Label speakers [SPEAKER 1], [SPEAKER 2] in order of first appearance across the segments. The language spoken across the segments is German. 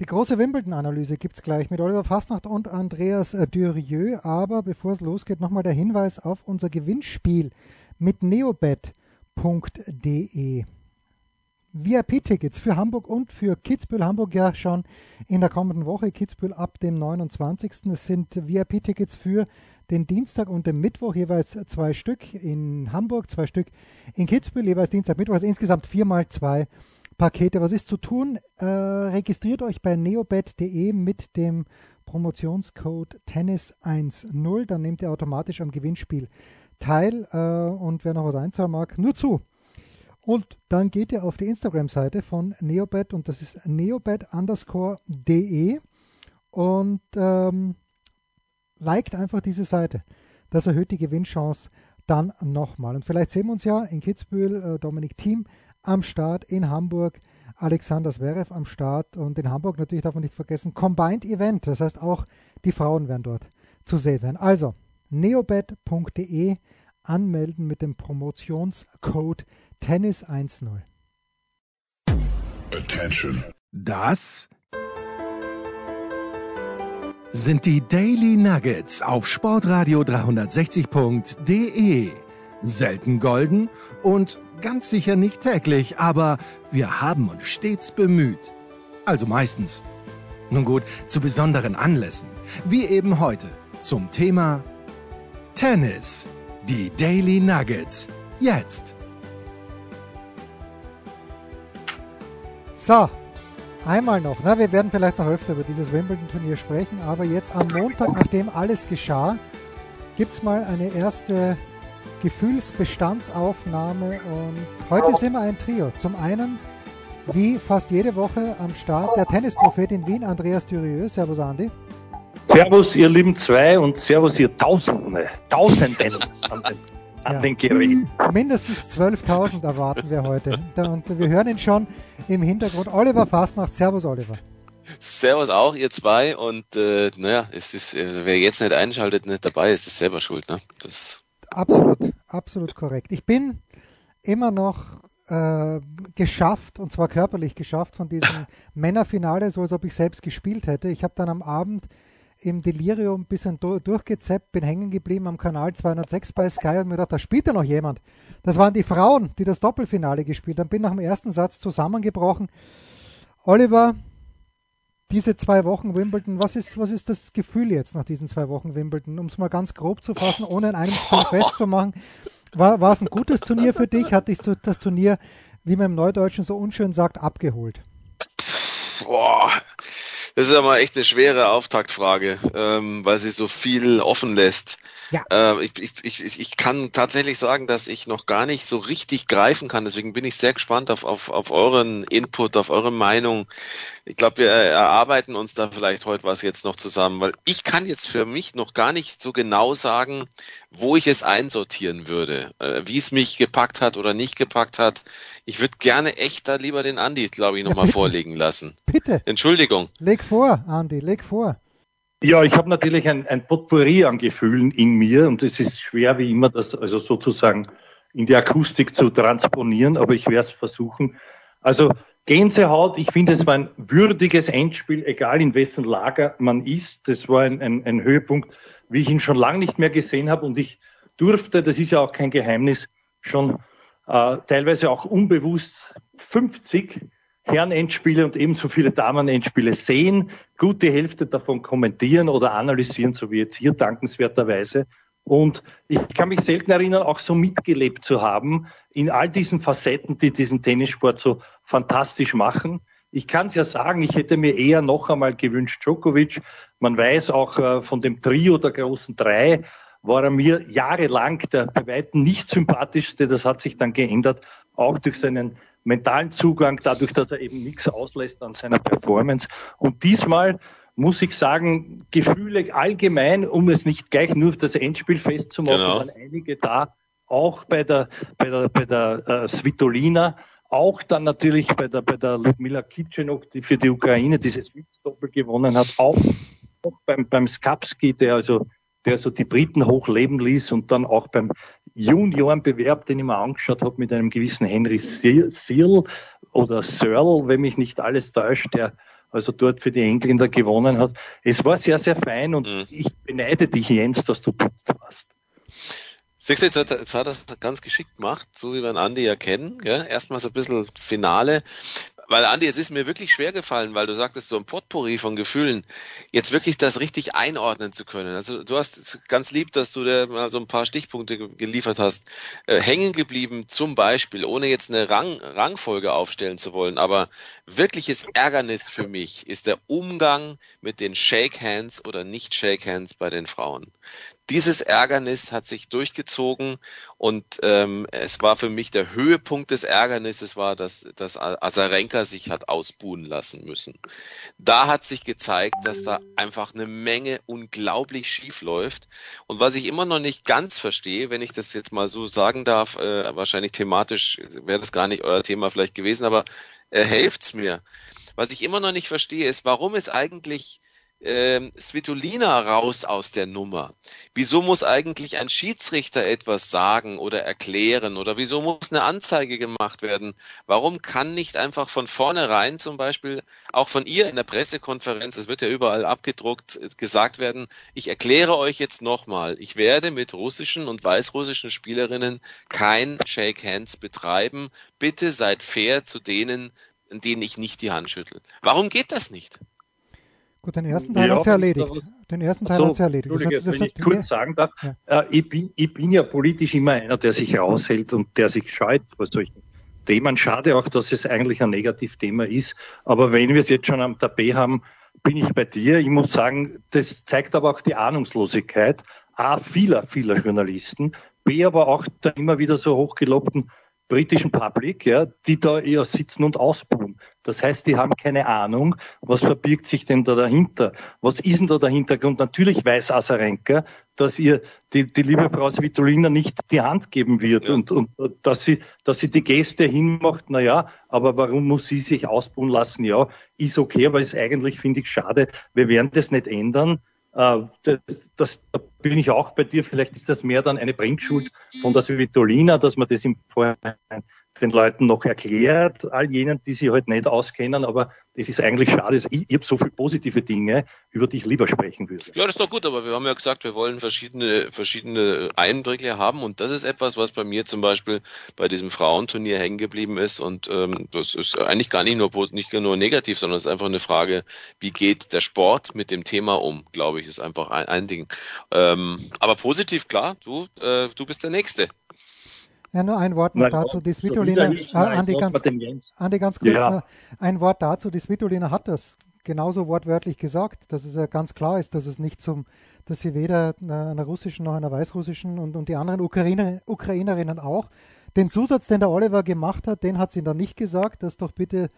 [SPEAKER 1] Die große Wimbledon-Analyse gibt es gleich mit Oliver Fastnacht und Andreas äh, Durieux. Aber bevor es losgeht, nochmal der Hinweis auf unser Gewinnspiel mit neobet.de. VIP-Tickets für Hamburg und für Kitzbühel. Hamburg ja schon in der kommenden Woche, Kitzbühel ab dem 29. Es sind VIP-Tickets für den Dienstag und den Mittwoch, jeweils zwei Stück in Hamburg, zwei Stück in Kitzbühel, jeweils Dienstag, Mittwoch, also insgesamt viermal zwei Pakete. Was ist zu tun? Äh, registriert euch bei neobet.de mit dem Promotionscode Tennis10, dann nehmt ihr automatisch am Gewinnspiel teil äh, und wer noch was einzahlen mag, nur zu. Und dann geht ihr auf die Instagram-Seite von Neobet und das ist neobet underscore de und ähm, liked einfach diese Seite. Das erhöht die Gewinnchance dann nochmal. Und vielleicht sehen wir uns ja in Kitzbühel, äh, Dominik Thiem am Start, in Hamburg Alexander Zverev am Start und in Hamburg natürlich darf man nicht vergessen, Combined Event. Das heißt auch die Frauen werden dort zu sehen sein. Also neobet.de anmelden mit dem Promotionscode Tennis10.
[SPEAKER 2] Attention. Das sind die Daily Nuggets auf Sportradio 360.de. Selten golden und ganz sicher nicht täglich, aber wir haben uns stets bemüht. Also meistens. Nun gut, zu besonderen Anlässen, wie eben heute zum Thema Tennis. Die Daily Nuggets. Jetzt.
[SPEAKER 1] So, Einmal noch, na, wir werden vielleicht noch öfter über dieses Wimbledon-Turnier sprechen, aber jetzt am Montag, nachdem alles geschah, gibt es mal eine erste Gefühlsbestandsaufnahme und heute sind wir ein Trio. Zum einen, wie fast jede Woche am Start, der Tennisprophet in Wien, Andreas Dürieux. Servus, Andi.
[SPEAKER 3] Servus, ihr lieben zwei und Servus, ihr Tausende, Tausenden an den an ja. den Geräten.
[SPEAKER 1] Mindestens 12.000 erwarten wir heute. Und wir hören ihn schon im Hintergrund. Oliver Fastnacht. Servus, Oliver.
[SPEAKER 4] Servus auch, ihr zwei. Und äh, naja, es ist, äh, wer jetzt nicht einschaltet, nicht dabei ist, ist selber schuld. Ne? Das
[SPEAKER 1] absolut, absolut korrekt. Ich bin immer noch äh, geschafft, und zwar körperlich geschafft, von diesem Männerfinale, so als ob ich selbst gespielt hätte. Ich habe dann am Abend im Delirium ein bisschen durchgezappt, bin hängen geblieben am Kanal 206 bei Sky und mir gedacht, da spielt ja noch jemand. Das waren die Frauen, die das Doppelfinale gespielt haben. Bin nach dem ersten Satz zusammengebrochen. Oliver, diese zwei Wochen Wimbledon, was ist, was ist das Gefühl jetzt nach diesen zwei Wochen Wimbledon? Um es mal ganz grob zu fassen, ohne in einem Spiel festzumachen. War, es ein gutes Turnier für dich? Hat dich das Turnier, wie man im Neudeutschen so unschön sagt, abgeholt?
[SPEAKER 4] Boah, das ist aber echt eine schwere Auftaktfrage, ähm, weil sie so viel offen lässt. Ja. Äh, ich, ich, ich, ich kann tatsächlich sagen, dass ich noch gar nicht so richtig greifen kann. Deswegen bin ich sehr gespannt auf, auf, auf euren Input, auf eure Meinung. Ich glaube, wir erarbeiten uns da vielleicht heute was jetzt noch zusammen, weil ich kann jetzt für mich noch gar nicht so genau sagen, wo ich es einsortieren würde, äh, wie es mich gepackt hat oder nicht gepackt hat. Ich würde gerne echt da lieber den Andi, glaube ich, nochmal ja, vorlegen lassen.
[SPEAKER 1] Bitte.
[SPEAKER 4] Entschuldigung.
[SPEAKER 1] Leg vor, Andi, leg vor.
[SPEAKER 3] Ja, ich habe natürlich ein, ein Potpourri an Gefühlen in mir und es ist schwer wie immer, das also sozusagen in die Akustik zu transponieren, aber ich werde es versuchen. Also Gänsehaut, ich finde, es war ein würdiges Endspiel, egal in wessen Lager man ist. Das war ein, ein, ein Höhepunkt, wie ich ihn schon lange nicht mehr gesehen habe und ich durfte, das ist ja auch kein Geheimnis, schon äh, teilweise auch unbewusst 50 Herren-Endspiele und ebenso viele Damen-Endspiele sehen, gute Hälfte davon kommentieren oder analysieren, so wie jetzt hier dankenswerterweise. Und ich kann mich selten erinnern, auch so mitgelebt zu haben in all diesen Facetten, die diesen Tennissport so fantastisch machen. Ich kann es ja sagen, ich hätte mir eher noch einmal gewünscht, Djokovic. Man weiß auch äh, von dem Trio der großen drei, war er mir jahrelang der bei weitem nicht sympathischste. Das hat sich dann geändert, auch durch seinen mentalen Zugang, dadurch, dass er eben nichts auslässt an seiner Performance. Und diesmal muss ich sagen, Gefühle allgemein, um es nicht gleich nur auf das Endspiel festzumachen, genau. waren einige da, auch bei der, bei der, bei der äh, Svitolina, auch dann natürlich bei der, bei der Ludmila Kitschenok, die für die Ukraine dieses Doppel gewonnen hat, auch, auch beim, beim Skapski, der also der so die Briten hochleben ließ und dann auch beim Juniorenbewerb, den ich mir angeschaut habe, mit einem gewissen Henry Searle oder Searle, wenn mich nicht alles täuscht, der also dort für die Engländer gewonnen hat. Es war sehr, sehr fein und mhm. ich beneide dich, Jens, dass du dort warst.
[SPEAKER 4] Siehst du, jetzt hat, jetzt hat er es ganz geschickt gemacht, so wie wir einen Andi ja kennen. Ja? Erstmal so ein bisschen Finale. Weil, Andi, es ist mir wirklich schwer gefallen, weil du sagtest, so ein Potpourri von Gefühlen, jetzt wirklich das richtig einordnen zu können. Also du hast ganz lieb, dass du da mal so ein paar Stichpunkte geliefert hast. Äh, hängen geblieben zum Beispiel, ohne jetzt eine Rang, Rangfolge aufstellen zu wollen, aber wirkliches Ärgernis für mich ist der Umgang mit den Shake Hands oder nicht Shake Hands bei den Frauen dieses Ärgernis hat sich durchgezogen und ähm, es war für mich der Höhepunkt des Ärgernisses war, dass, dass Azarenka sich hat ausbuhen lassen müssen. Da hat sich gezeigt, dass da einfach eine Menge unglaublich schief läuft. Und was ich immer noch nicht ganz verstehe, wenn ich das jetzt mal so sagen darf, äh, wahrscheinlich thematisch wäre das gar nicht euer Thema vielleicht gewesen, aber äh, helft's mir. Was ich immer noch nicht verstehe, ist, warum ist eigentlich ähm, Svitolina raus aus der Nummer? Wieso muss eigentlich ein Schiedsrichter etwas sagen oder erklären? Oder wieso muss eine Anzeige gemacht werden? Warum kann nicht einfach von vornherein zum Beispiel auch von ihr in der Pressekonferenz, es wird ja überall abgedruckt, äh, gesagt werden, ich erkläre euch jetzt nochmal, ich werde mit russischen und weißrussischen Spielerinnen kein Shake Hands betreiben. Bitte seid fair zu denen, denen ich nicht die Hand schüttel. Warum geht das nicht?
[SPEAKER 1] Gut, den ersten Teil ja, hat sie erledigt. Den ersten Teil so, hat sie erledigt.
[SPEAKER 3] Hat, das wenn ich kurz sagen darf, ja. äh, ich, bin, ich bin ja politisch immer einer, der sich raushält und der sich scheut bei solchen Themen. Schade auch, dass es eigentlich ein Negativthema ist. Aber wenn wir es jetzt schon am Tapet haben, bin ich bei dir. Ich muss sagen, das zeigt aber auch die Ahnungslosigkeit A, vieler, vieler Journalisten, B, aber auch der immer wieder so hochgelobten britischen Public, ja, die da eher sitzen und ausbuhen. Das heißt, die haben keine Ahnung, was verbirgt sich denn da dahinter? Was ist denn da der Hintergrund? Natürlich weiß Asarenka, dass ihr die, die liebe Frau Svitolina nicht die Hand geben wird ja. und, und dass sie, dass sie die Gäste hinmacht, na ja, aber warum muss sie sich ausbuhen lassen? Ja, ist okay, aber ist eigentlich, finde ich, schade. Wir werden das nicht ändern. Äh, das, das, da bin ich auch bei dir. Vielleicht ist das mehr dann eine Bringschuld von der Svitolina, dass man das im Vorhinein den Leuten noch erklärt, all jenen, die sich halt nicht auskennen, aber es ist eigentlich schade. Ich, ich habe so viele positive Dinge, über die ich lieber sprechen würde.
[SPEAKER 4] Ja, das ist doch gut, aber wir haben ja gesagt, wir wollen verschiedene, verschiedene Einblicke haben und das ist etwas, was bei mir zum Beispiel bei diesem Frauenturnier hängen geblieben ist und ähm, das ist eigentlich gar nicht nur, nicht nur negativ, sondern es ist einfach eine Frage, wie geht der Sport mit dem Thema um, glaube ich, ist einfach ein, ein Ding. Ähm, aber positiv, klar, du, äh, du bist der Nächste.
[SPEAKER 1] Ja, nur ein Wort noch dazu. Die Svitolina, äh, Andi, ganz, Andi, ganz kurz, ja. ein Wort dazu. Die Svitolina hat das genauso wortwörtlich gesagt, dass es ja ganz klar ist, dass es nicht zum, dass sie weder einer russischen noch einer weißrussischen und, und die anderen Ukrainer, Ukrainerinnen auch. Den Zusatz, den der Oliver gemacht hat, den hat sie dann nicht gesagt, dass doch bitte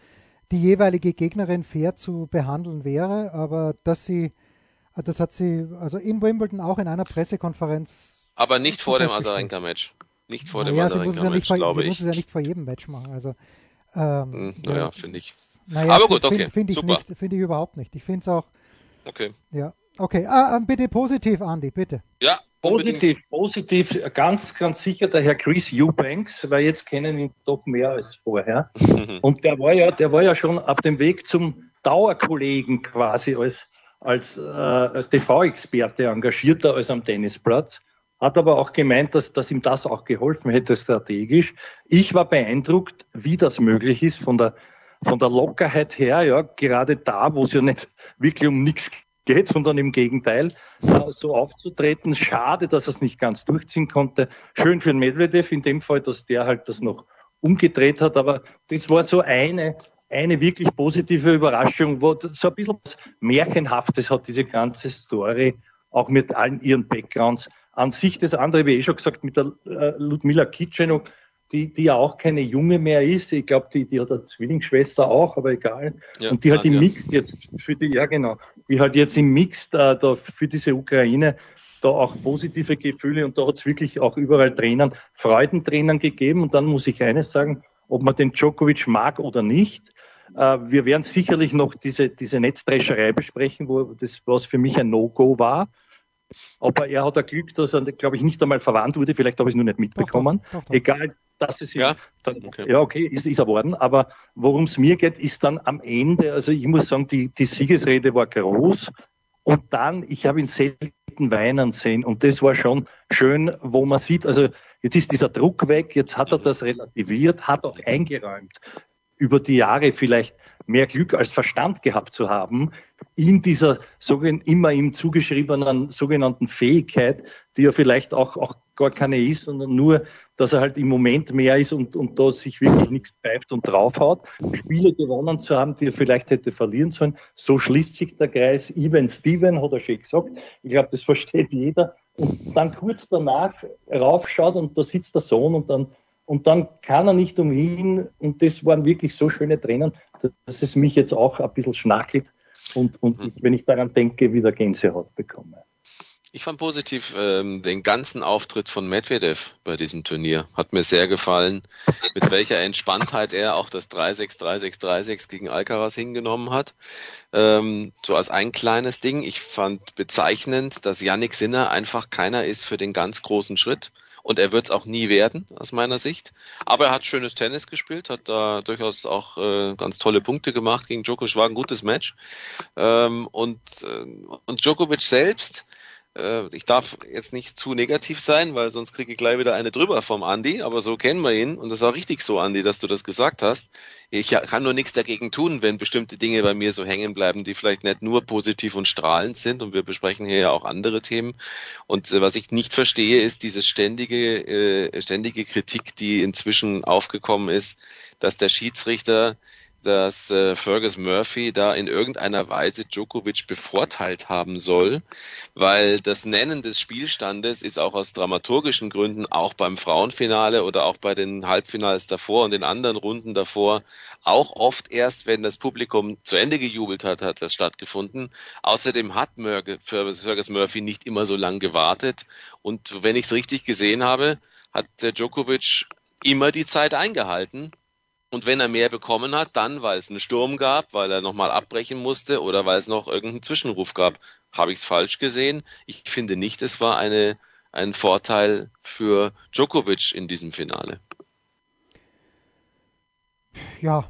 [SPEAKER 1] die jeweilige Gegnerin fair zu behandeln wäre, aber dass sie, das hat sie also in Wimbledon auch in einer Pressekonferenz.
[SPEAKER 4] Aber nicht vor dem Azarenka-Match. Nicht vor naja, dem
[SPEAKER 1] sie muss es ja nicht vor, glaube ich. muss es ja nicht vor jedem Match machen. Also,
[SPEAKER 4] ähm, hm, naja, ja, finde ich.
[SPEAKER 1] Naja, Aber gut, okay. Finde find ich, nicht, find ich überhaupt nicht. Ich finde es auch.
[SPEAKER 4] Okay.
[SPEAKER 1] Ja, okay. Ah, ähm, bitte positiv, Andy, bitte.
[SPEAKER 3] Ja, Positiv, positiv, ganz, ganz sicher der Herr Chris Eubanks, weil jetzt kennen ihn doch mehr als vorher. Und der war ja, der war ja schon auf dem Weg zum Dauerkollegen quasi als, als, äh, als TV-Experte engagierter als am Tennisplatz hat aber auch gemeint, dass, dass ihm das auch geholfen hätte strategisch. Ich war beeindruckt, wie das möglich ist von der, von der Lockerheit her, ja, gerade da, wo es ja nicht wirklich um nichts geht, sondern im Gegenteil, so aufzutreten. Schade, dass er es nicht ganz durchziehen konnte. Schön für den Medvedev in dem Fall, dass der halt das noch umgedreht hat, aber das war so eine, eine wirklich positive Überraschung, wo so ein bisschen was Märchenhaftes hat diese ganze Story, auch mit allen ihren Backgrounds an sich das andere, wie ich schon gesagt, mit der äh, Ludmila Kitschenuk, die, die ja auch keine Junge mehr ist. Ich glaube, die, die hat eine Zwillingsschwester auch, aber egal. Ja, und die halt im Mix jetzt für die, ja genau, die halt jetzt im Mix da, da für diese Ukraine da auch positive Gefühle und da hat es wirklich auch überall Trainern, Freudentränen gegeben. Und dann muss ich eines sagen, ob man den Djokovic mag oder nicht. Äh, wir werden sicherlich noch diese, diese Netzdrescherei besprechen, wo das, was für mich ein No-Go war. Aber er hat ein Glück, dass er, glaube ich, nicht einmal verwandt wurde. Vielleicht habe ich es nur nicht mitbekommen. Doch, doch, doch, Egal, Das ist ja, dann, okay. ja okay, ist, ist er worden. Aber worum es mir geht, ist dann am Ende, also ich muss sagen, die, die Siegesrede war groß. Und dann, ich habe ihn selten weinen sehen. Und das war schon schön, wo man sieht, also jetzt ist dieser Druck weg, jetzt hat er das relativiert, hat auch eingeräumt, über die Jahre vielleicht mehr Glück als Verstand gehabt zu haben, in dieser immer ihm zugeschriebenen sogenannten Fähigkeit, die ja vielleicht auch, auch gar keine ist, sondern nur, dass er halt im Moment mehr ist und, und da sich wirklich nichts pfeift und draufhaut. Spiele gewonnen zu haben, die er vielleicht hätte verlieren sollen. So schließt sich der Kreis. Even Steven hat er schon gesagt. Ich glaube, das versteht jeder. Und dann kurz danach raufschaut und da sitzt der Sohn und dann und dann kann er nicht umhin. Und das waren wirklich so schöne Tränen, dass es mich jetzt auch ein bisschen schnackelt und, und mhm. ich, wenn ich daran denke, wieder Gänsehaut bekomme.
[SPEAKER 4] Ich fand positiv ähm, den ganzen Auftritt von Medvedev bei diesem Turnier. Hat mir sehr gefallen, mit welcher Entspanntheit er auch das 3-6, 3-6, 3-6 gegen Alcaraz hingenommen hat. Ähm, so als ein kleines Ding. Ich fand bezeichnend, dass Yannick Sinner einfach keiner ist für den ganz großen Schritt und er wird es auch nie werden, aus meiner Sicht. Aber er hat schönes Tennis gespielt, hat da durchaus auch äh, ganz tolle Punkte gemacht gegen Djokovic, war ein gutes Match. Ähm, und, äh, und Djokovic selbst, äh, ich darf jetzt nicht zu negativ sein, weil sonst kriege ich gleich wieder eine drüber vom Andi, aber so kennen wir ihn und das ist auch richtig so, Andi, dass du das gesagt hast. Ich kann nur nichts dagegen tun, wenn bestimmte Dinge bei mir so hängen bleiben, die vielleicht nicht nur positiv und strahlend sind und wir besprechen hier ja auch andere Themen. Und äh, was ich nicht verstehe, ist diese ständige, äh, ständige Kritik, die inzwischen aufgekommen ist, dass der Schiedsrichter dass äh, Fergus Murphy da in irgendeiner Weise Djokovic bevorteilt haben soll, weil das Nennen des Spielstandes ist auch aus dramaturgischen Gründen auch beim Frauenfinale oder auch bei den Halbfinals davor und den anderen Runden davor auch oft erst, wenn das Publikum zu Ende gejubelt hat, hat das stattgefunden. Außerdem hat Fergus Murphy nicht immer so lange gewartet und wenn ich es richtig gesehen habe, hat Djokovic immer die Zeit eingehalten und wenn er mehr bekommen hat, dann, weil es einen Sturm gab, weil er nochmal abbrechen musste oder weil es noch irgendeinen Zwischenruf gab. Habe ich es falsch gesehen? Ich finde nicht, es war eine, ein Vorteil für Djokovic in diesem Finale.
[SPEAKER 1] Ja.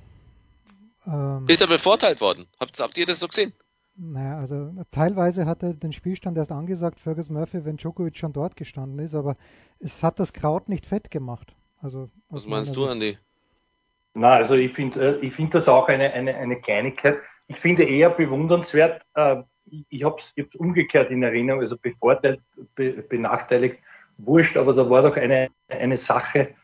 [SPEAKER 4] Ähm, Ist er bevorteilt worden? Habt, habt ihr das so gesehen?
[SPEAKER 1] Naja, also teilweise hat er den Spielstand erst angesagt, Fergus Murphy, wenn Djokovic schon dort gestanden ist, aber es hat das Kraut nicht fett gemacht. Also,
[SPEAKER 4] Was meinst du, Andi?
[SPEAKER 3] Na, also ich finde äh, ich finde das auch eine, eine, eine Kleinigkeit. Ich finde eher bewundernswert, äh, ich habe es umgekehrt in Erinnerung, also bevorteilt, be, benachteiligt, wurscht, aber da war doch eine, eine Sache,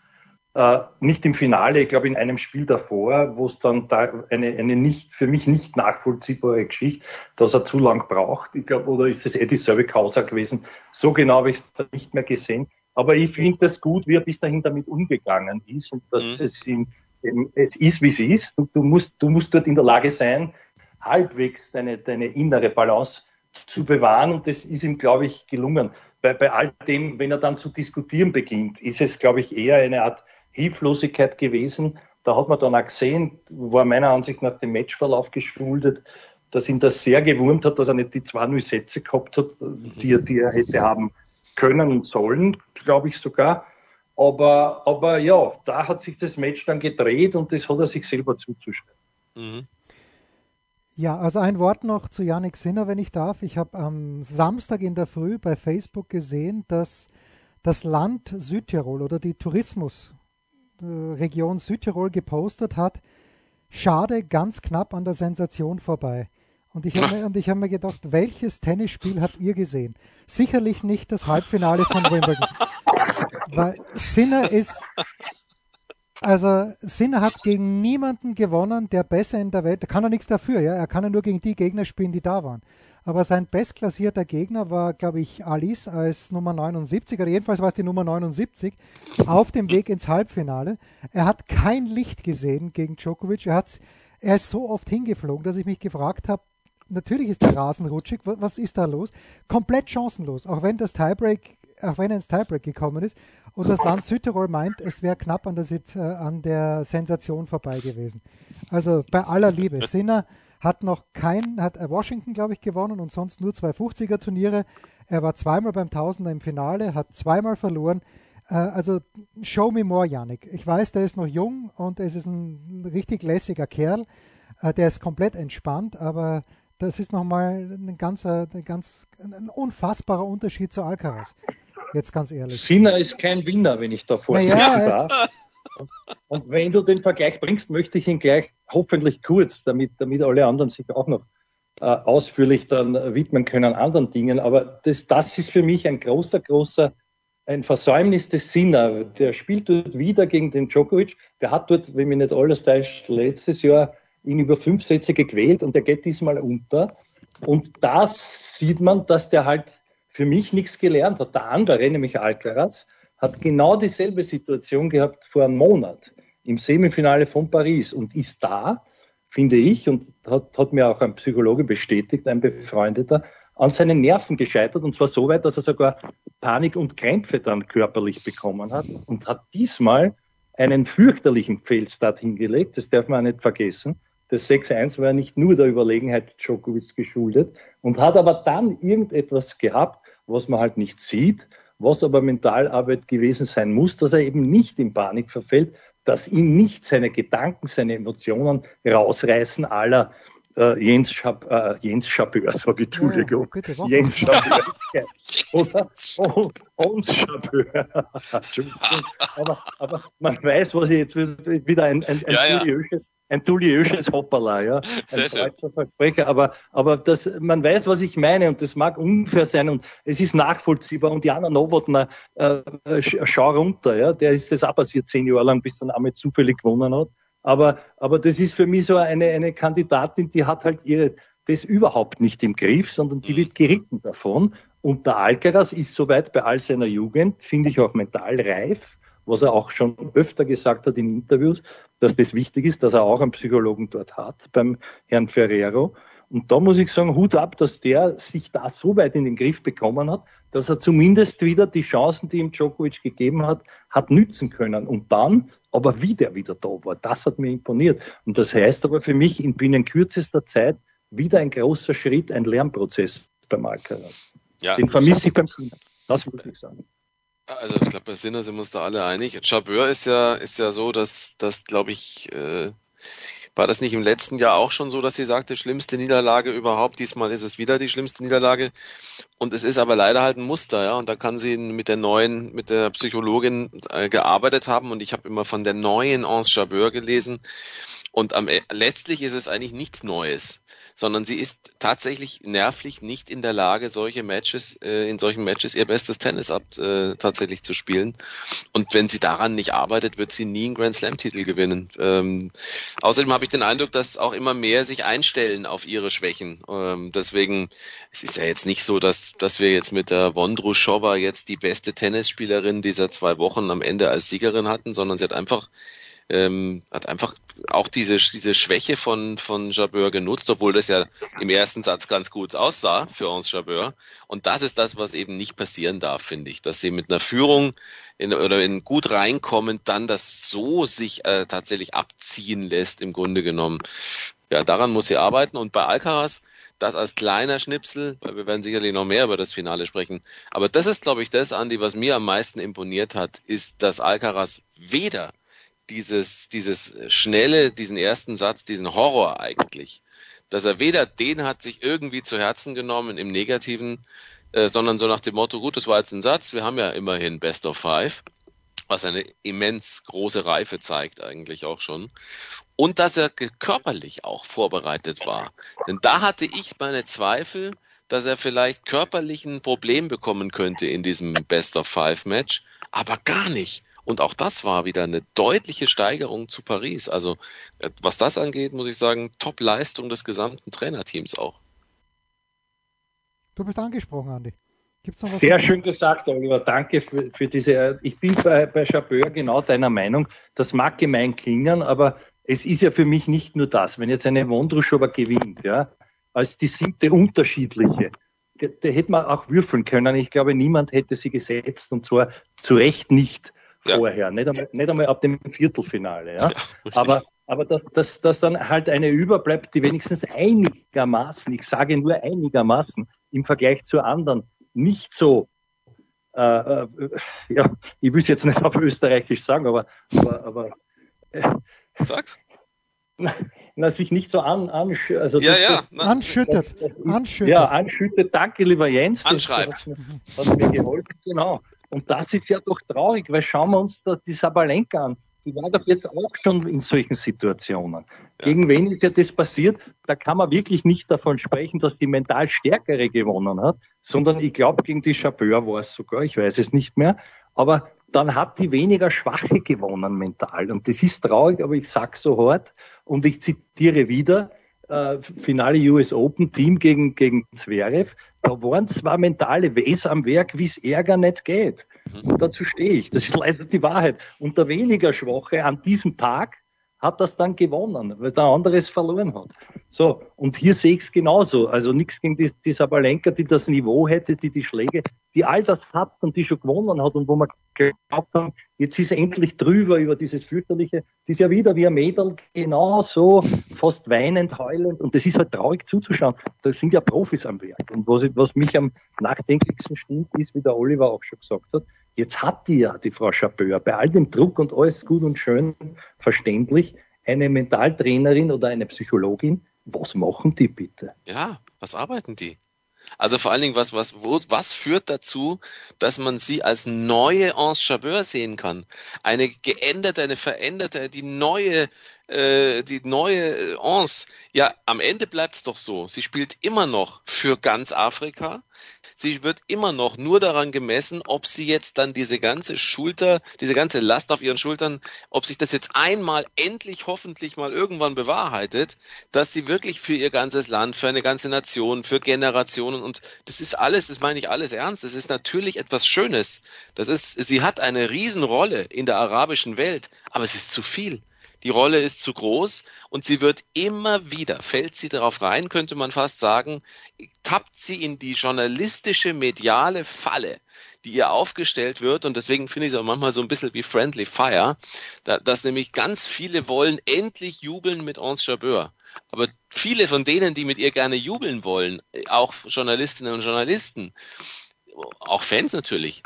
[SPEAKER 3] äh, nicht im Finale, ich glaube in einem Spiel davor, wo es dann da eine, eine nicht, für mich nicht nachvollziehbare Geschichte, dass er zu lang braucht. Ich glaube, oder ist es dieselbe Causa gewesen? So genau habe ich es nicht mehr gesehen. Aber ich finde das gut, wie er bis dahin damit umgegangen ist und dass mhm. es ihm es ist, wie es ist. Du, du, musst, du musst dort in der Lage sein, halbwegs deine, deine innere Balance zu bewahren. Und das ist ihm, glaube ich, gelungen. Bei, bei all dem, wenn er dann zu diskutieren beginnt, ist es, glaube ich, eher eine Art Hilflosigkeit gewesen. Da hat man dann auch gesehen, war meiner Ansicht nach dem Matchverlauf geschuldet, dass ihn das sehr gewurmt hat, dass er nicht die zwei null Sätze gehabt hat, die er, die er hätte haben können und sollen, glaube ich sogar. Aber, aber ja, da hat sich das Match dann gedreht und das hat er sich selber zuzuschreiben. Mhm.
[SPEAKER 1] Ja, also ein Wort noch zu Yannick Sinner, wenn ich darf. Ich habe am Samstag in der Früh bei Facebook gesehen, dass das Land Südtirol oder die Tourismusregion Südtirol gepostet hat, schade, ganz knapp an der Sensation vorbei. Und ich habe mir, hab mir gedacht, welches Tennisspiel habt ihr gesehen? Sicherlich nicht das Halbfinale von Wimbledon. Weil Sinner ist, also Sinner hat gegen niemanden gewonnen, der besser in der Welt, da kann er nichts dafür, ja, er kann ja nur gegen die Gegner spielen, die da waren. Aber sein bestklassierter Gegner war, glaube ich, Alice als Nummer 79, oder jedenfalls war es die Nummer 79, auf dem Weg ins Halbfinale. Er hat kein Licht gesehen gegen Djokovic. Er, er ist so oft hingeflogen, dass ich mich gefragt habe, natürlich ist der Rasen rutschig, was ist da los? Komplett chancenlos, auch wenn das Tiebreak auch wenn er ins Tiebreak gekommen ist. Und das Land Südtirol meint, es wäre knapp an der, äh, an der Sensation vorbei gewesen. Also bei aller Liebe. Sinner hat noch kein, hat Washington, glaube ich, gewonnen und sonst nur zwei 50er Turniere. Er war zweimal beim Tausender im Finale, hat zweimal verloren. Äh, also show me more, Janik. Ich weiß, der ist noch jung und es ist ein richtig lässiger Kerl. Äh, der ist komplett entspannt, aber das ist nochmal ein ganzer, ein ganz, ein unfassbarer Unterschied zu Alcaraz. Jetzt ganz ehrlich.
[SPEAKER 3] Sinner ist kein Winner, wenn ich da vorstellen naja, darf. Und, und, wenn du den Vergleich bringst, möchte ich ihn gleich hoffentlich kurz, damit, damit alle anderen sich auch noch äh, ausführlich dann widmen können anderen Dingen. Aber das, das ist für mich ein großer, großer ein Versäumnis des Sinner. Der spielt dort wieder gegen den Djokovic. Der hat dort, wenn mich nicht alles täuscht, letztes Jahr ihn über fünf Sätze gequält und der geht diesmal unter. Und da sieht man, dass der halt für mich nichts gelernt hat. Der andere, nämlich Alcaraz, hat genau dieselbe Situation gehabt vor einem Monat im Semifinale von Paris und ist da, finde ich, und hat, hat mir auch ein Psychologe bestätigt, ein Befreundeter, an seinen Nerven gescheitert und zwar so weit, dass er sogar Panik und Krämpfe dann körperlich bekommen hat und hat diesmal einen fürchterlichen Fehlstart hingelegt, das darf man auch nicht vergessen. Das 6-1 war nicht nur der Überlegenheit Djokovic geschuldet und hat aber dann irgendetwas gehabt, was man halt nicht sieht, was aber Mentalarbeit gewesen sein muss, dass er eben nicht in Panik verfällt, dass ihn nicht seine Gedanken, seine Emotionen rausreißen aller äh, Jens, Schab, äh, Jens Schabeur, sage ich, Entschuldigung. Ja, bitte, Jens Schabeur. Oder? Und, und Schabeur. aber, aber man weiß, was ich jetzt wieder ein, ein, ein, ja, duliöses, ein duliöses Hoppala, ja. Ein deutscher Versprecher. Aber, aber das, man weiß, was ich meine und das mag unfair sein und es ist nachvollziehbar. Und Jana Nowotner, äh, äh schau runter, ja. Der ist das auch passiert zehn Jahre lang, bis dann einmal zufällig gewonnen hat. Aber, aber das ist für mich so eine, eine Kandidatin, die hat halt ihre, das überhaupt nicht im Griff, sondern die wird geritten davon. Und der Alcaraz ist soweit bei all seiner Jugend, finde ich auch mental reif, was er auch schon öfter gesagt hat in Interviews, dass das wichtig ist, dass er auch einen Psychologen dort hat beim Herrn Ferrero. Und da muss ich sagen, Hut ab, dass der sich da so weit in den Griff bekommen hat, dass er zumindest wieder die Chancen, die ihm Djokovic gegeben hat, hat nützen können. Und dann, aber wie der wieder da war, das hat mir imponiert. Und das heißt aber für mich in binnen kürzester Zeit wieder ein großer Schritt, ein Lernprozess beim Alcaraz. Ja. Den vermisse ich beim Kinder. Das würde ich sagen.
[SPEAKER 4] Also ich glaube, bei Sinner sind wir uns da alle einig. Chabeur ist ja, ist ja so, dass, dass glaube ich, äh, war das nicht im letzten Jahr auch schon so, dass sie sagte, schlimmste Niederlage überhaupt? Diesmal ist es wieder die schlimmste Niederlage. Und es ist aber leider halt ein Muster, ja. Und da kann sie mit der neuen, mit der Psychologin äh, gearbeitet haben. Und ich habe immer von der neuen Anse Chabeur gelesen. Und am, e, letztlich ist es eigentlich nichts Neues sondern sie ist tatsächlich nervlich nicht in der Lage, solche Matches, äh, in solchen Matches ihr bestes Tennis ab, äh, tatsächlich zu spielen. Und wenn sie daran nicht arbeitet, wird sie nie einen Grand Slam-Titel gewinnen. Ähm, außerdem habe ich den Eindruck, dass auch immer mehr sich einstellen auf ihre Schwächen. Ähm, deswegen, es ist ja jetzt nicht so, dass, dass wir jetzt mit der Wondrushova jetzt die beste Tennisspielerin dieser zwei Wochen am Ende als Siegerin hatten, sondern sie hat einfach ähm, hat einfach auch diese, diese Schwäche von, von Jabeur genutzt, obwohl das ja im ersten Satz ganz gut aussah für uns Jabeur. Und das ist das, was eben nicht passieren darf, finde ich, dass sie mit einer Führung in, oder in gut reinkommen, dann das so sich äh, tatsächlich abziehen lässt, im Grunde genommen. Ja, daran muss sie arbeiten. Und bei Alcaraz, das als kleiner Schnipsel, weil wir werden sicherlich noch mehr über das Finale sprechen. Aber das ist, glaube ich, das, Andi, was mir am meisten imponiert hat, ist, dass Alcaraz weder dieses, dieses schnelle, diesen ersten Satz, diesen Horror eigentlich, dass er weder den hat sich irgendwie zu Herzen genommen im Negativen, äh, sondern so nach dem Motto, gut, das war jetzt ein Satz, wir haben ja immerhin Best of Five, was eine immens große Reife zeigt eigentlich auch schon. Und dass er körperlich auch vorbereitet war. Denn da hatte ich meine Zweifel, dass er vielleicht körperlich ein Problem bekommen könnte in diesem Best of Five Match, aber gar nicht. Und auch das war wieder eine deutliche Steigerung zu Paris. Also äh, was das angeht, muss ich sagen, Top-Leistung des gesamten Trainerteams auch.
[SPEAKER 1] Du bist angesprochen, Andi.
[SPEAKER 3] Gibt's noch was Sehr schön gesagt, Oliver. Danke für, für diese. Ich bin bei, bei Chabeur genau deiner Meinung. Das mag gemein klingen, aber es ist ja für mich nicht nur das. Wenn jetzt eine Wondruschowa gewinnt, ja, als die siebte unterschiedliche, da hätte man auch würfeln können. Ich glaube, niemand hätte sie gesetzt und zwar zu Recht nicht ja. vorher, nicht einmal, nicht einmal ab dem Viertelfinale. Ja? ja aber aber dass, dass, dass dann halt eine überbleibt, die wenigstens einigermaßen, ich sage nur einigermaßen, im Vergleich zu anderen nicht so äh, äh, ja, ich will es jetzt nicht auf Österreichisch sagen, aber, aber, aber
[SPEAKER 4] äh, Sag's.
[SPEAKER 3] Na, sich nicht so an, an
[SPEAKER 4] also ja, ja.
[SPEAKER 1] Das, anschüttet. Das, das, anschüttet.
[SPEAKER 3] Ja, anschüttet. Danke, lieber Jens.
[SPEAKER 4] Anschreibt.
[SPEAKER 3] Das hat mir geholfen, genau. Und das ist ja doch traurig, weil schauen wir uns da die Sabalenka an. Die war doch jetzt auch schon in solchen Situationen. Ja. Gegen wen ist ja das passiert? Da kann man wirklich nicht davon sprechen, dass die mental Stärkere gewonnen hat, sondern ich glaube, gegen die Chabeur war es sogar, ich weiß es nicht mehr. Aber dann hat die weniger Schwache gewonnen mental. Und das ist traurig, aber ich sag so hart. Und ich zitiere wieder, äh, Finale US Open Team gegen, gegen Zverev. Da waren zwar mentale Wes am Werk, wie es Ärger nicht geht. Und mhm. dazu stehe ich. Das ist leider die Wahrheit. Und der weniger Schwache an diesem Tag hat das dann gewonnen, weil der andere es verloren hat. So, und hier sehe ich es genauso. Also nichts gegen die, die Sabalenka, die das Niveau hätte, die die Schläge, die all das hat und die schon gewonnen hat und wo man geglaubt haben, jetzt ist endlich drüber über dieses fürchterliche, das ist ja wieder wie ein Mädel, genauso fast weinend, heulend und das ist halt traurig zuzuschauen. Da sind ja Profis am Werk. Und was, was mich am nachdenklichsten stimmt, ist, wie der Oliver auch schon gesagt hat, Jetzt hat die ja, die Frau Chapeur, bei all dem Druck und alles gut und schön verständlich, eine Mentaltrainerin oder eine Psychologin. Was machen die bitte?
[SPEAKER 4] Ja, was arbeiten die? Also vor allen Dingen, was, was, wo, was führt dazu, dass man sie als neue Anse Chabeur sehen kann? Eine geänderte, eine veränderte, die neue, äh, die neue Anse. Ja, am Ende bleibt es doch so. Sie spielt immer noch für ganz Afrika sie wird immer noch nur daran gemessen, ob sie jetzt dann diese ganze Schulter, diese ganze Last auf ihren Schultern, ob sich das jetzt einmal endlich hoffentlich mal irgendwann bewahrheitet, dass sie wirklich für ihr ganzes Land, für eine ganze Nation, für Generationen und das ist alles, das meine ich alles ernst, das ist natürlich etwas Schönes. Das ist, sie hat eine Riesenrolle in der arabischen Welt, aber es ist zu viel. Die Rolle ist zu groß und sie wird immer wieder, fällt sie darauf rein, könnte man fast sagen, tappt sie in die journalistische, mediale Falle, die ihr aufgestellt wird. Und deswegen finde ich es auch manchmal so ein bisschen wie Friendly Fire, dass nämlich ganz viele wollen endlich jubeln mit Anse Chabeur. Aber viele von denen, die mit ihr gerne jubeln wollen, auch Journalistinnen und Journalisten, auch Fans natürlich,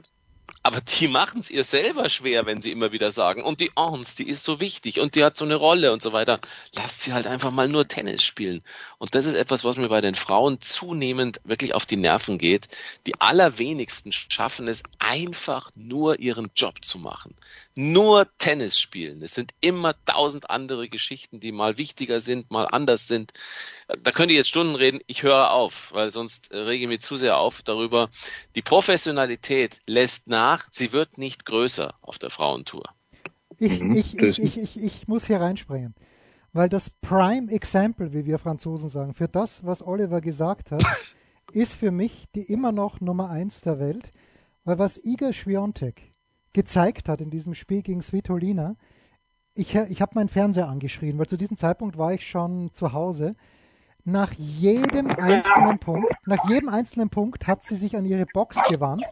[SPEAKER 4] aber die machen es ihr selber schwer, wenn sie immer wieder sagen, und die Ons, die ist so wichtig und die hat so eine Rolle und so weiter. Lasst sie halt einfach mal nur Tennis spielen. Und das ist etwas, was mir bei den Frauen zunehmend wirklich auf die Nerven geht. Die allerwenigsten schaffen es einfach nur ihren Job zu machen nur Tennis spielen. Es sind immer tausend andere Geschichten, die mal wichtiger sind, mal anders sind. Da könnt ihr jetzt Stunden reden. Ich höre auf, weil sonst rege ich mich zu sehr auf darüber. Die Professionalität lässt nach. Sie wird nicht größer auf der Frauentour.
[SPEAKER 1] Ich, mhm. ich, ich, ich, ich, ich muss hier reinspringen. Weil das Prime Example, wie wir Franzosen sagen, für das, was Oliver gesagt hat, ist für mich die immer noch Nummer eins der Welt. Weil was Iga Swiatek gezeigt hat in diesem Spiel gegen Svitolina. Ich, ich habe meinen Fernseher angeschrien, weil zu diesem Zeitpunkt war ich schon zu Hause. Nach jedem einzelnen Punkt, nach jedem einzelnen Punkt hat sie sich an ihre Box gewandt.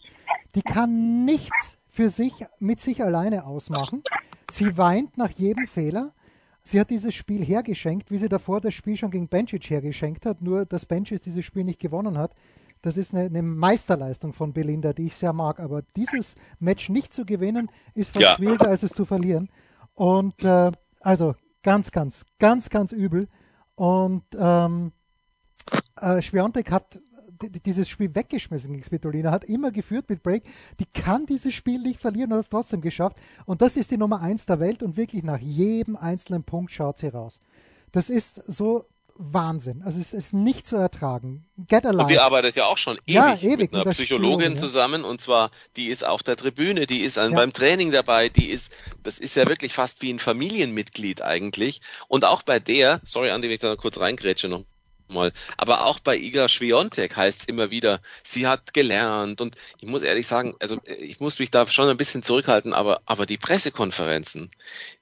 [SPEAKER 1] Die kann nichts für sich mit sich alleine ausmachen. Sie weint nach jedem Fehler. Sie hat dieses Spiel hergeschenkt, wie sie davor das Spiel schon gegen Bencic hergeschenkt hat, nur dass Bencic dieses Spiel nicht gewonnen hat. Das ist eine, eine, Meisterleistung von Belinda, die ich sehr mag. Aber dieses Match nicht zu gewinnen, ist fast ja. schwieriger, als es zu verlieren. Und äh, also ganz, ganz, ganz, ganz übel. Und ähm, äh, Schwiontek hat dieses Spiel weggeschmissen gegen Svitolina, hat immer geführt mit Break. Die kann dieses Spiel nicht verlieren und hat es trotzdem geschafft. Und das ist die Nummer 1 der Welt und wirklich nach jedem einzelnen Punkt schaut sie raus. Das ist so Wahnsinn. Also es ist nicht zu ertragen.
[SPEAKER 4] Get alive. Und die arbeitet ja auch schon ewig, ja, ewig mit einer Psychologin Spiel, zusammen ja. und zwar die ist auf der Tribüne, die ist an, ja. beim Training dabei, die ist, das ist ja wirklich fast wie ein Familienmitglied eigentlich. Und auch bei der, sorry Andi, wenn ich da noch kurz reingrätsche noch mal. Aber auch bei Iga Schwiontek heißt es immer wieder, sie hat gelernt und ich muss ehrlich sagen, also ich muss mich da schon ein bisschen zurückhalten, aber, aber die Pressekonferenzen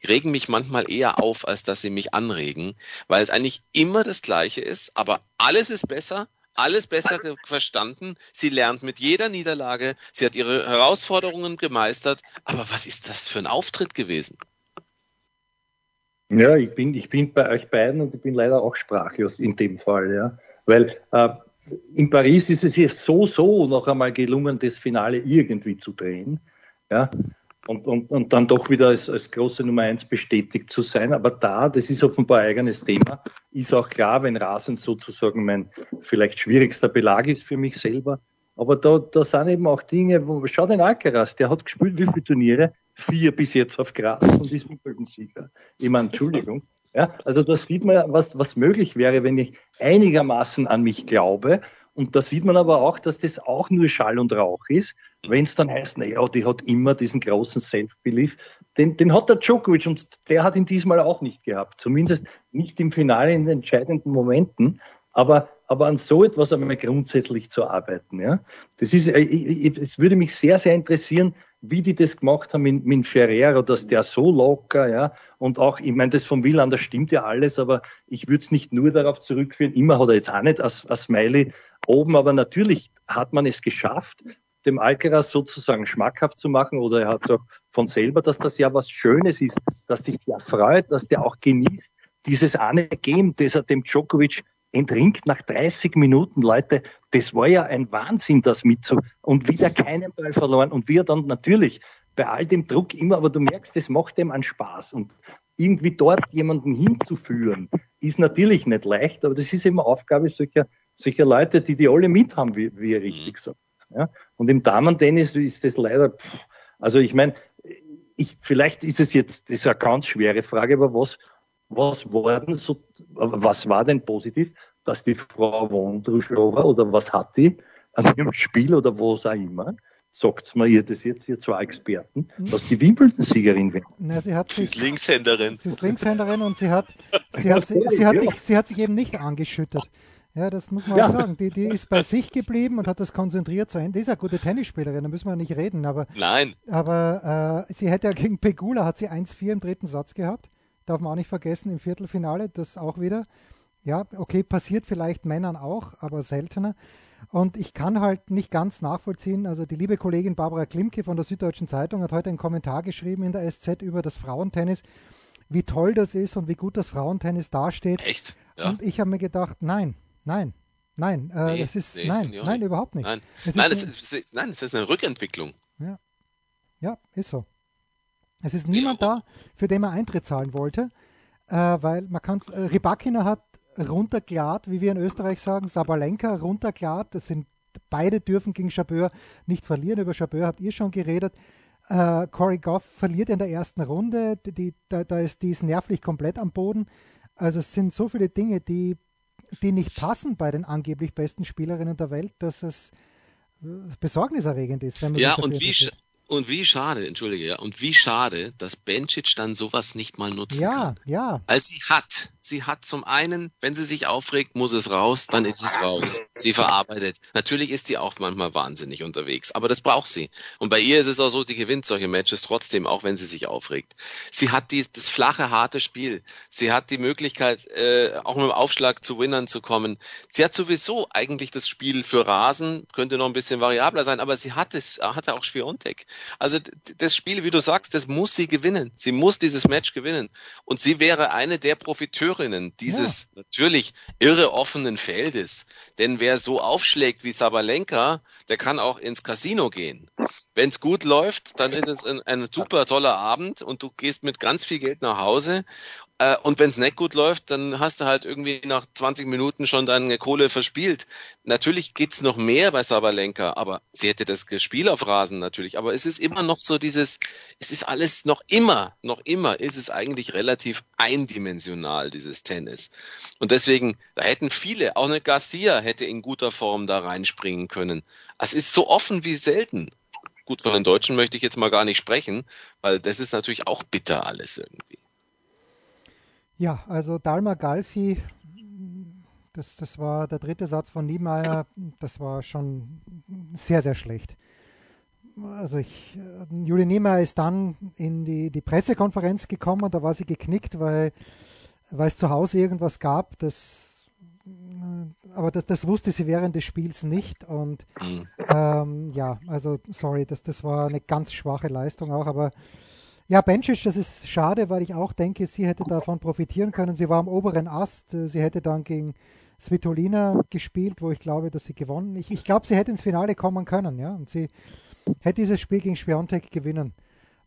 [SPEAKER 4] regen mich manchmal eher auf, als dass sie mich anregen, weil es eigentlich immer das Gleiche ist, aber alles ist besser, alles besser verstanden. Sie lernt mit jeder Niederlage. Sie hat ihre Herausforderungen gemeistert. Aber was ist das für ein Auftritt gewesen?
[SPEAKER 3] Ja, ich bin, ich bin bei euch beiden und ich bin leider auch sprachlos in dem Fall, ja. Weil äh, in Paris ist es ihr so, so noch einmal gelungen, das Finale irgendwie zu drehen. Ja, und, und, und dann doch wieder als, als große Nummer eins bestätigt zu sein. Aber da, das ist offenbar ein eigenes Thema, ist auch klar, wenn Rasen sozusagen mein vielleicht schwierigster Belag ist für mich selber. Aber da, da sind eben auch Dinge, wo, schau den Alcaraz, der hat gespielt wie viele Turniere? Vier bis jetzt auf Gras und ist Wimbledon-Sieger. Ich meine, Entschuldigung. Ja, also da sieht man, was, was möglich wäre, wenn ich einigermaßen an mich glaube. Und da sieht man aber auch, dass das auch nur Schall und Rauch ist. Wenn es dann heißt, naja, die hat immer diesen großen Self-Belief, den, den hat der Djokovic und der hat ihn diesmal auch nicht gehabt. Zumindest nicht im Finale in den entscheidenden Momenten. Aber, aber an so etwas einmal grundsätzlich zu arbeiten, ja. Das ist, äh, es würde mich sehr, sehr interessieren, wie die das gemacht haben mit, mit Ferrero, dass der so locker, ja, und auch, ich meine, das vom Wieland, das stimmt ja alles, aber ich würde es nicht nur darauf zurückführen, immer hat er jetzt auch nicht als, als Smiley oben, aber natürlich hat man es geschafft, dem Alcaraz sozusagen schmackhaft zu machen oder er hat es auch von selber, dass das ja was Schönes ist, dass sich der freut, dass der auch genießt, dieses eine Game, das er dem Djokovic entringt nach 30 Minuten, Leute, das war ja ein Wahnsinn, das mitzu und wieder keinen Ball verloren und wir dann natürlich bei all dem Druck immer, aber du merkst, das macht dem einen Spaß und irgendwie dort jemanden hinzuführen, ist natürlich nicht leicht, aber das ist eben Aufgabe solcher, solcher Leute, die die alle mithaben, wie, wie ihr richtig mhm. sagt. Ja? Und im Damen-Tennis ist das leider, pff, also ich meine, ich, vielleicht ist es jetzt, das ist eine ganz schwere Frage, aber was, was war denn so, was war denn positiv, dass die Frau Wondruschova oder was hat die an ihrem Spiel oder was auch immer, sagt mir ihr das jetzt, ihr zwei Experten, dass die Wimbledon-Siegerin wird.
[SPEAKER 4] Na, sie, hat sie ist Linkshänderin.
[SPEAKER 1] Sie ist Linkshänderin und sie hat, sie hat, sie, sie hat, sich, sie hat sich eben nicht angeschüttet. Ja, das muss man ja. auch sagen. Die, die ist bei sich geblieben und hat das konzentriert zu Ende. Die ist eine gute Tennisspielerin, da müssen wir nicht reden. Aber,
[SPEAKER 4] Nein.
[SPEAKER 1] Aber äh, sie hätte ja gegen Pegula, hat sie 1-4 im dritten Satz gehabt darf man auch nicht vergessen, im Viertelfinale, das auch wieder. Ja, okay, passiert vielleicht Männern auch, aber seltener. Und ich kann halt nicht ganz nachvollziehen, also die liebe Kollegin Barbara Klimke von der Süddeutschen Zeitung hat heute einen Kommentar geschrieben in der SZ über das Frauentennis, wie toll das ist und wie gut das Frauentennis dasteht.
[SPEAKER 4] Echt?
[SPEAKER 1] Ja. Und ich habe mir gedacht, nein, nein, nein, äh, nee, das ist, nee, nein, nein, überhaupt nicht.
[SPEAKER 4] Nein, es nein, ist, es ist, nein, es ist eine Rückentwicklung.
[SPEAKER 1] Ja, ja ist so. Es ist niemand da, für den man Eintritt zahlen wollte, äh, weil man kann es, äh, Rybakina hat runterklart, wie wir in Österreich sagen, Sabalenka runterklart, das sind beide dürfen gegen Chabeur nicht verlieren, über Chabeur habt ihr schon geredet. Äh, Corey Goff verliert in der ersten Runde, die, die, da, da ist, die ist nervlich komplett am Boden. Also es sind so viele Dinge, die, die nicht passen bei den angeblich besten Spielerinnen der Welt, dass es äh, besorgniserregend ist.
[SPEAKER 4] Wenn man ja, und wie, und wie schade, entschuldige, ja, und wie schade, dass Bencic dann sowas nicht mal nutzen
[SPEAKER 1] ja,
[SPEAKER 4] kann.
[SPEAKER 1] Ja, ja.
[SPEAKER 4] Als sie hat, sie hat zum einen, wenn sie sich aufregt, muss es raus, dann ist es raus. Sie verarbeitet. Natürlich ist sie auch manchmal wahnsinnig unterwegs, aber das braucht sie. Und bei ihr ist es auch so, die gewinnt solche Matches trotzdem, auch wenn sie sich aufregt. Sie hat die, das flache, harte Spiel. Sie hat die Möglichkeit, äh, auch mit dem Aufschlag zu Winnern zu kommen. Sie hat sowieso eigentlich das Spiel für Rasen, könnte noch ein bisschen variabler sein, aber sie hat es, hatte auch Schwiontek. Also das Spiel, wie du sagst, das muss sie gewinnen. Sie muss dieses Match gewinnen. Und sie wäre eine der Profiteurinnen dieses ja. natürlich irre offenen Feldes. Denn wer so aufschlägt wie Sabalenka, der kann auch ins Casino gehen. Wenn es gut läuft, dann ist es ein, ein super toller Abend und du gehst mit ganz viel Geld nach Hause äh, und wenn es nicht gut läuft, dann hast du halt irgendwie nach 20 Minuten schon deine Kohle verspielt. Natürlich geht's noch mehr bei Sabalenka, aber sie hätte das Spiel auf Rasen natürlich. Aber es ist immer noch so dieses, es ist alles noch immer, noch immer ist es eigentlich relativ eindimensional, dieses Tennis. Und deswegen, da hätten viele, auch eine Garcia hätte in guter Form da reinspringen können. Es ist so offen wie selten. Gut, von den Deutschen möchte ich jetzt mal gar nicht sprechen, weil das ist natürlich auch bitter alles irgendwie.
[SPEAKER 1] Ja, also Dalma Galfi, das, das war der dritte Satz von Niemeyer, das war schon sehr, sehr schlecht. Also ich, Julie Niemeyer ist dann in die, die Pressekonferenz gekommen, da war sie geknickt, weil, weil es zu Hause irgendwas gab, das, aber das, das wusste sie während des Spiels nicht und mhm. ähm, ja, also sorry, das, das war eine ganz schwache Leistung auch, aber ja, Bencic, das ist schade, weil ich auch denke, sie hätte davon profitieren können. Sie war am oberen Ast. Sie hätte dann gegen Svitolina gespielt, wo ich glaube, dass sie gewonnen. Ich, ich glaube, sie hätte ins Finale kommen können, ja. Und sie hätte dieses Spiel gegen Schwiontek gewinnen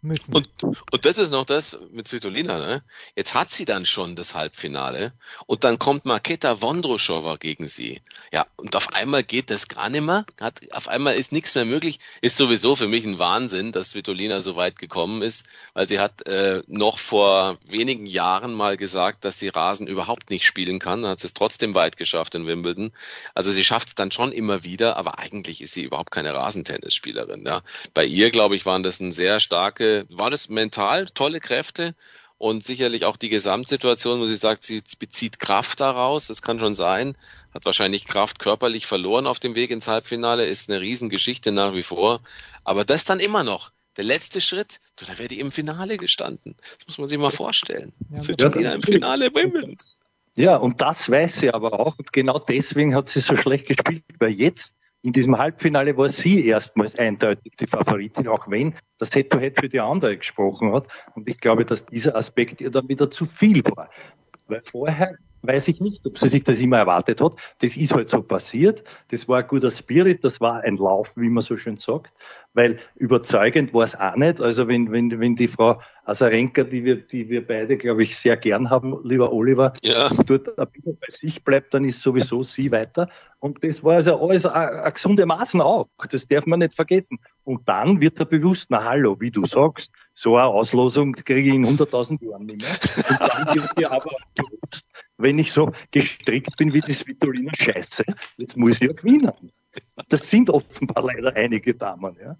[SPEAKER 1] müssen.
[SPEAKER 4] Und, und das ist noch das mit Svitolina, ne? Jetzt hat sie dann schon das Halbfinale und dann kommt Marketa Vondroshova gegen sie. Ja, und auf einmal geht das gar nicht mehr. Hat, auf einmal ist nichts mehr möglich. Ist sowieso für mich ein Wahnsinn, dass Svitolina so weit gekommen ist, weil sie hat äh, noch vor wenigen Jahren mal gesagt, dass sie Rasen überhaupt nicht spielen kann. Dann hat sie es trotzdem weit geschafft in Wimbledon. Also sie schafft es dann schon immer wieder, aber eigentlich ist sie überhaupt keine Rasentennisspielerin. Ja. Bei ihr, glaube ich, waren das ein sehr starke war das mental tolle Kräfte und sicherlich auch die Gesamtsituation, wo sie sagt, sie bezieht Kraft daraus, das kann schon sein, hat wahrscheinlich Kraft körperlich verloren auf dem Weg ins Halbfinale, ist eine Riesengeschichte nach wie vor, aber das dann immer noch. Der letzte Schritt, da wäre die im Finale gestanden. Das muss man sich mal vorstellen. Ja,
[SPEAKER 3] ja, im Finale Wimbledon. Ja, und das weiß sie aber auch. Und genau deswegen hat sie so schlecht gespielt, weil jetzt in diesem Halbfinale war sie erstmals eindeutig die Favoritin, auch wenn das Head-to-Head für die andere gesprochen hat. Und ich glaube, dass dieser Aspekt ihr dann wieder zu viel war. Weil vorher weiß ich nicht, ob sie sich das immer erwartet hat. Das ist halt so passiert. Das war ein guter Spirit, das war ein Lauf, wie man so schön sagt. Weil überzeugend war es auch nicht. Also wenn, wenn, wenn die Frau Asarenka, die wir, die wir beide, glaube ich, sehr gern haben, lieber Oliver, ja. dort ein bisschen bei sich bleibt, dann ist sowieso sie weiter. Und das war also alles ein gesunde Maßen auch. Das darf man nicht vergessen. Und dann wird er bewusst, na hallo, wie du sagst, so eine Auslosung kriege ich in 100.000 Jahren nicht mehr. Und dann wird dir aber bewusst, wenn ich so gestrickt bin wie die Svitolina Scheiße, jetzt muss ich ja gewinnen. Das sind offenbar leider einige Damen, ja.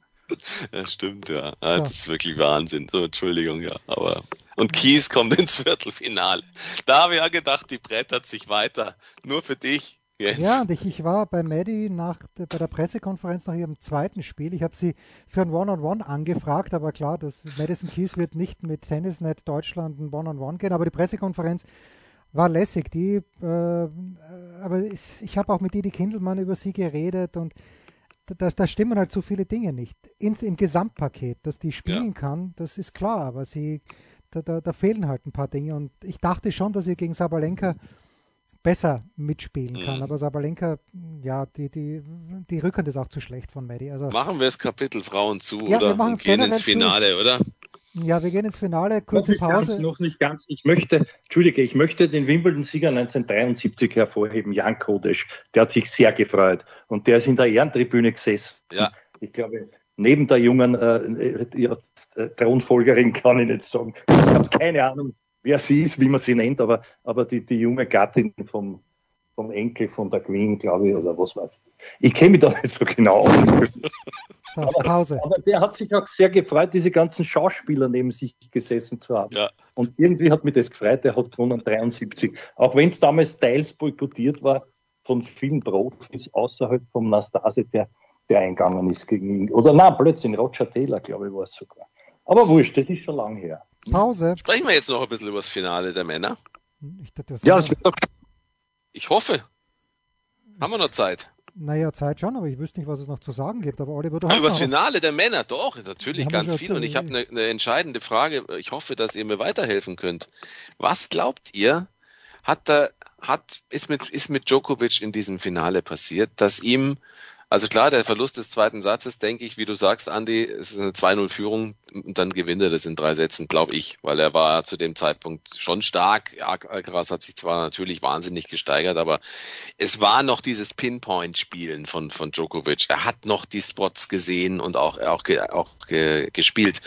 [SPEAKER 4] Ja, stimmt, ja. ja. Das ist wirklich Wahnsinn. So, Entschuldigung, ja. Aber und Kies kommt ins Viertelfinale. Da habe ich ja gedacht, die brettert sich weiter. Nur für dich.
[SPEAKER 1] Jetzt. Ja, und ich, ich war bei Maddie nach, bei der Pressekonferenz nach ihrem zweiten Spiel. Ich habe sie für ein One-on-One -on -One angefragt, aber klar, das Madison Keys wird nicht mit Tennisnet Deutschland ein One-on-One -on -One gehen, aber die Pressekonferenz war lässig. Die, äh, aber ich, ich habe auch mit Didi Kindelmann über sie geredet und da, da stimmen halt so viele Dinge nicht. Ins, Im Gesamtpaket, dass die spielen ja. kann, das ist klar, aber sie, da, da, da, fehlen halt ein paar Dinge. Und ich dachte schon, dass sie gegen Sabalenka besser mitspielen kann. Mhm. Aber Sabalenka, ja, die, die, die Rückhand ist auch zu schlecht von Maddie. Also,
[SPEAKER 4] machen wir das Kapitel Frauen zu, ja, oder? Wir gehen ins Finale, zu. oder?
[SPEAKER 1] Ja, wir gehen ins Finale, kurze noch Pause.
[SPEAKER 3] Ganz, noch nicht ganz. Ich möchte, Entschuldige, ich möchte den Wimbledon-Sieger 1973 hervorheben, Jan Kodesch. Der hat sich sehr gefreut. Und der ist in der Ehrentribüne gesessen. Ja. Ich glaube, neben der jungen äh, ja, äh, Thronfolgerin kann ich nicht sagen. Ich habe keine Ahnung, wer sie ist, wie man sie nennt, aber, aber die, die junge Gattin vom, vom Enkel von der Queen, glaube ich, oder was weiß ich. Ich kenne mich da nicht so genau aus. So, aber, Pause. aber der hat sich auch sehr gefreut, diese ganzen Schauspieler neben sich gesessen zu haben. Ja. Und irgendwie hat mich das gefreut, der hat gewonnen 73. Auch wenn es damals teils boykottiert war von vielen Profis außerhalb vom Nastase, der, der eingegangen ist gegen ihn. Oder nein, plötzlich Roger Taylor, glaube ich, war es sogar. Aber wurscht, das ist schon lang her.
[SPEAKER 4] Pause. Sprechen wir jetzt noch ein bisschen über das Finale der Männer?
[SPEAKER 3] Ich, das ja, das wird doch
[SPEAKER 4] ich hoffe. Haben wir noch Zeit?
[SPEAKER 1] Naja, Zeit schon, aber ich wüsste nicht, was es noch zu sagen gibt. Aber Oliver, du
[SPEAKER 4] hast. Über das Finale der Männer, doch, natürlich ganz viel. Und ich habe eine, eine entscheidende Frage. Ich hoffe, dass ihr mir weiterhelfen könnt. Was glaubt ihr, hat da, hat, ist mit, ist mit Djokovic in diesem Finale passiert, dass ihm also klar, der Verlust des zweiten Satzes, denke ich, wie du sagst, Andi, es ist eine 2-0-Führung und dann gewinnt er das in drei Sätzen, glaube ich, weil er war zu dem Zeitpunkt schon stark. Alcaraz hat sich zwar natürlich wahnsinnig gesteigert, aber es war noch dieses Pinpoint-Spielen von, von Djokovic. Er hat noch die Spots gesehen und auch, auch, auch gespielt.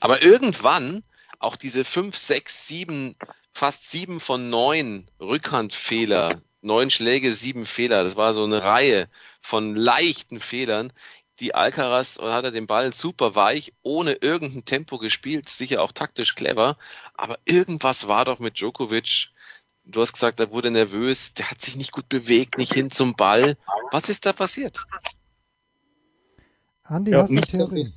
[SPEAKER 4] Aber irgendwann auch diese fünf, sechs, sieben, fast sieben von neun Rückhandfehler, neun Schläge, sieben Fehler. Das war so eine Reihe von leichten Fehlern. Die Alcaraz hat er den Ball super weich, ohne irgendein Tempo gespielt, sicher auch taktisch clever. Aber irgendwas war doch mit Djokovic. Du hast gesagt, er wurde nervös, der hat sich nicht gut bewegt, nicht hin zum Ball. Was ist da passiert?
[SPEAKER 3] Andi, ja, hast du Theorie?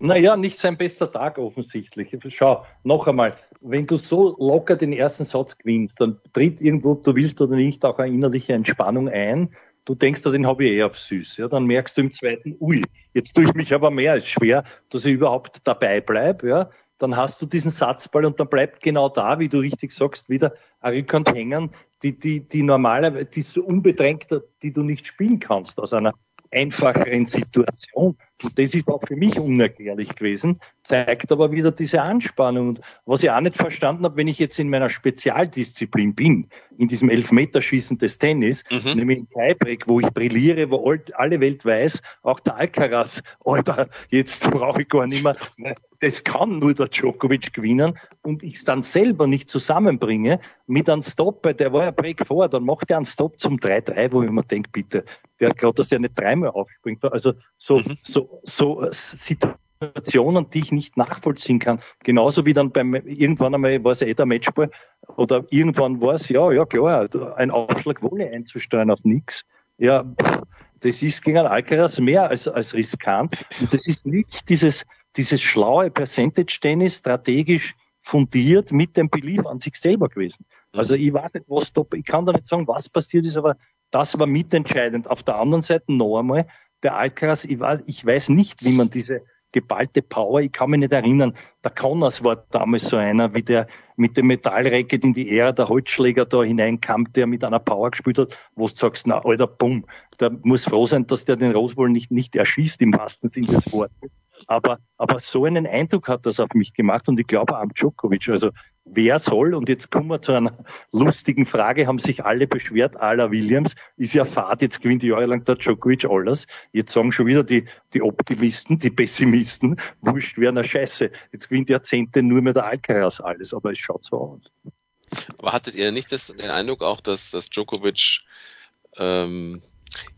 [SPEAKER 3] Naja, nicht sein bester Tag offensichtlich. Schau, noch einmal, wenn du so locker den ersten Satz gewinnst, dann tritt irgendwo, du willst oder nicht, auch eine innerliche Entspannung ein. Du denkst, den habe ich eh auf süß. Ja, dann merkst du im zweiten, ui, jetzt tue ich mich aber mehr als schwer, dass ich überhaupt dabei bleibe. Ja, dann hast du diesen Satzball und dann bleibt genau da, wie du richtig sagst, wieder eine Rückhand hängen, die, die, die normalerweise, die so unbedrängt, die du nicht spielen kannst aus einer einfacheren Situation. Und das ist auch für mich unerklärlich gewesen, zeigt aber wieder diese Anspannung. Und was ich auch nicht verstanden habe, wenn ich jetzt in meiner Spezialdisziplin bin, in diesem Elfmeterschießen des Tennis, mhm. nämlich im Tiebreak, wo ich brilliere, wo alle Welt weiß, auch der Alcaraz, Alter, jetzt brauche ich gar nicht mehr, das kann nur der Djokovic gewinnen und ich es dann selber nicht zusammenbringe mit einem Stop, der war ja Break vor, dann macht er einen Stop zum 3-3, wo ich mir denke, bitte, der hat dass der nicht dreimal aufspringt. Also so, mhm. so, so äh, Situationen, die ich nicht nachvollziehen kann. Genauso wie dann beim, irgendwann einmal war es eh der Matchball oder irgendwann war es, ja, ja klar, ein Aufschlag Wolle einzusteuern auf nichts. Ja, das ist gegen Alcaraz mehr als, als riskant. Und das ist nicht dieses, dieses schlaue Percentage-Tennis strategisch fundiert mit dem Belief an sich selber gewesen. Also ich weiß nicht, was da, ich kann da nicht sagen, was passiert ist, aber das war mitentscheidend. Auf der anderen Seite noch einmal, der Alcaraz, ich weiß, ich weiß nicht, wie man diese geballte Power, ich kann mich nicht erinnern, der Connors war damals so einer, wie der mit dem Metallracket in die Ära der Holzschläger da hineinkam, der mit einer Power gespielt hat, wo du sagst, na, alter, bumm, der muss froh sein, dass der den Roswell nicht, nicht erschießt im wahrsten Sinne des Wortes. Aber, aber so einen Eindruck hat das auf mich gemacht und ich glaube auch am Djokovic. Also wer soll, und jetzt kommen wir zu einer lustigen Frage, haben sich alle beschwert, aller Williams, ist ja Fahrt, jetzt gewinnt jahrelang der Djokovic alles. Jetzt sagen schon wieder die, die Optimisten, die Pessimisten, wurscht, wer eine Scheiße. Jetzt gewinnt Jahrzehnte nur mehr der Alcaraz alles, aber es schaut so aus.
[SPEAKER 4] Aber hattet ihr nicht das, den Eindruck auch, dass, dass Djokovic ähm,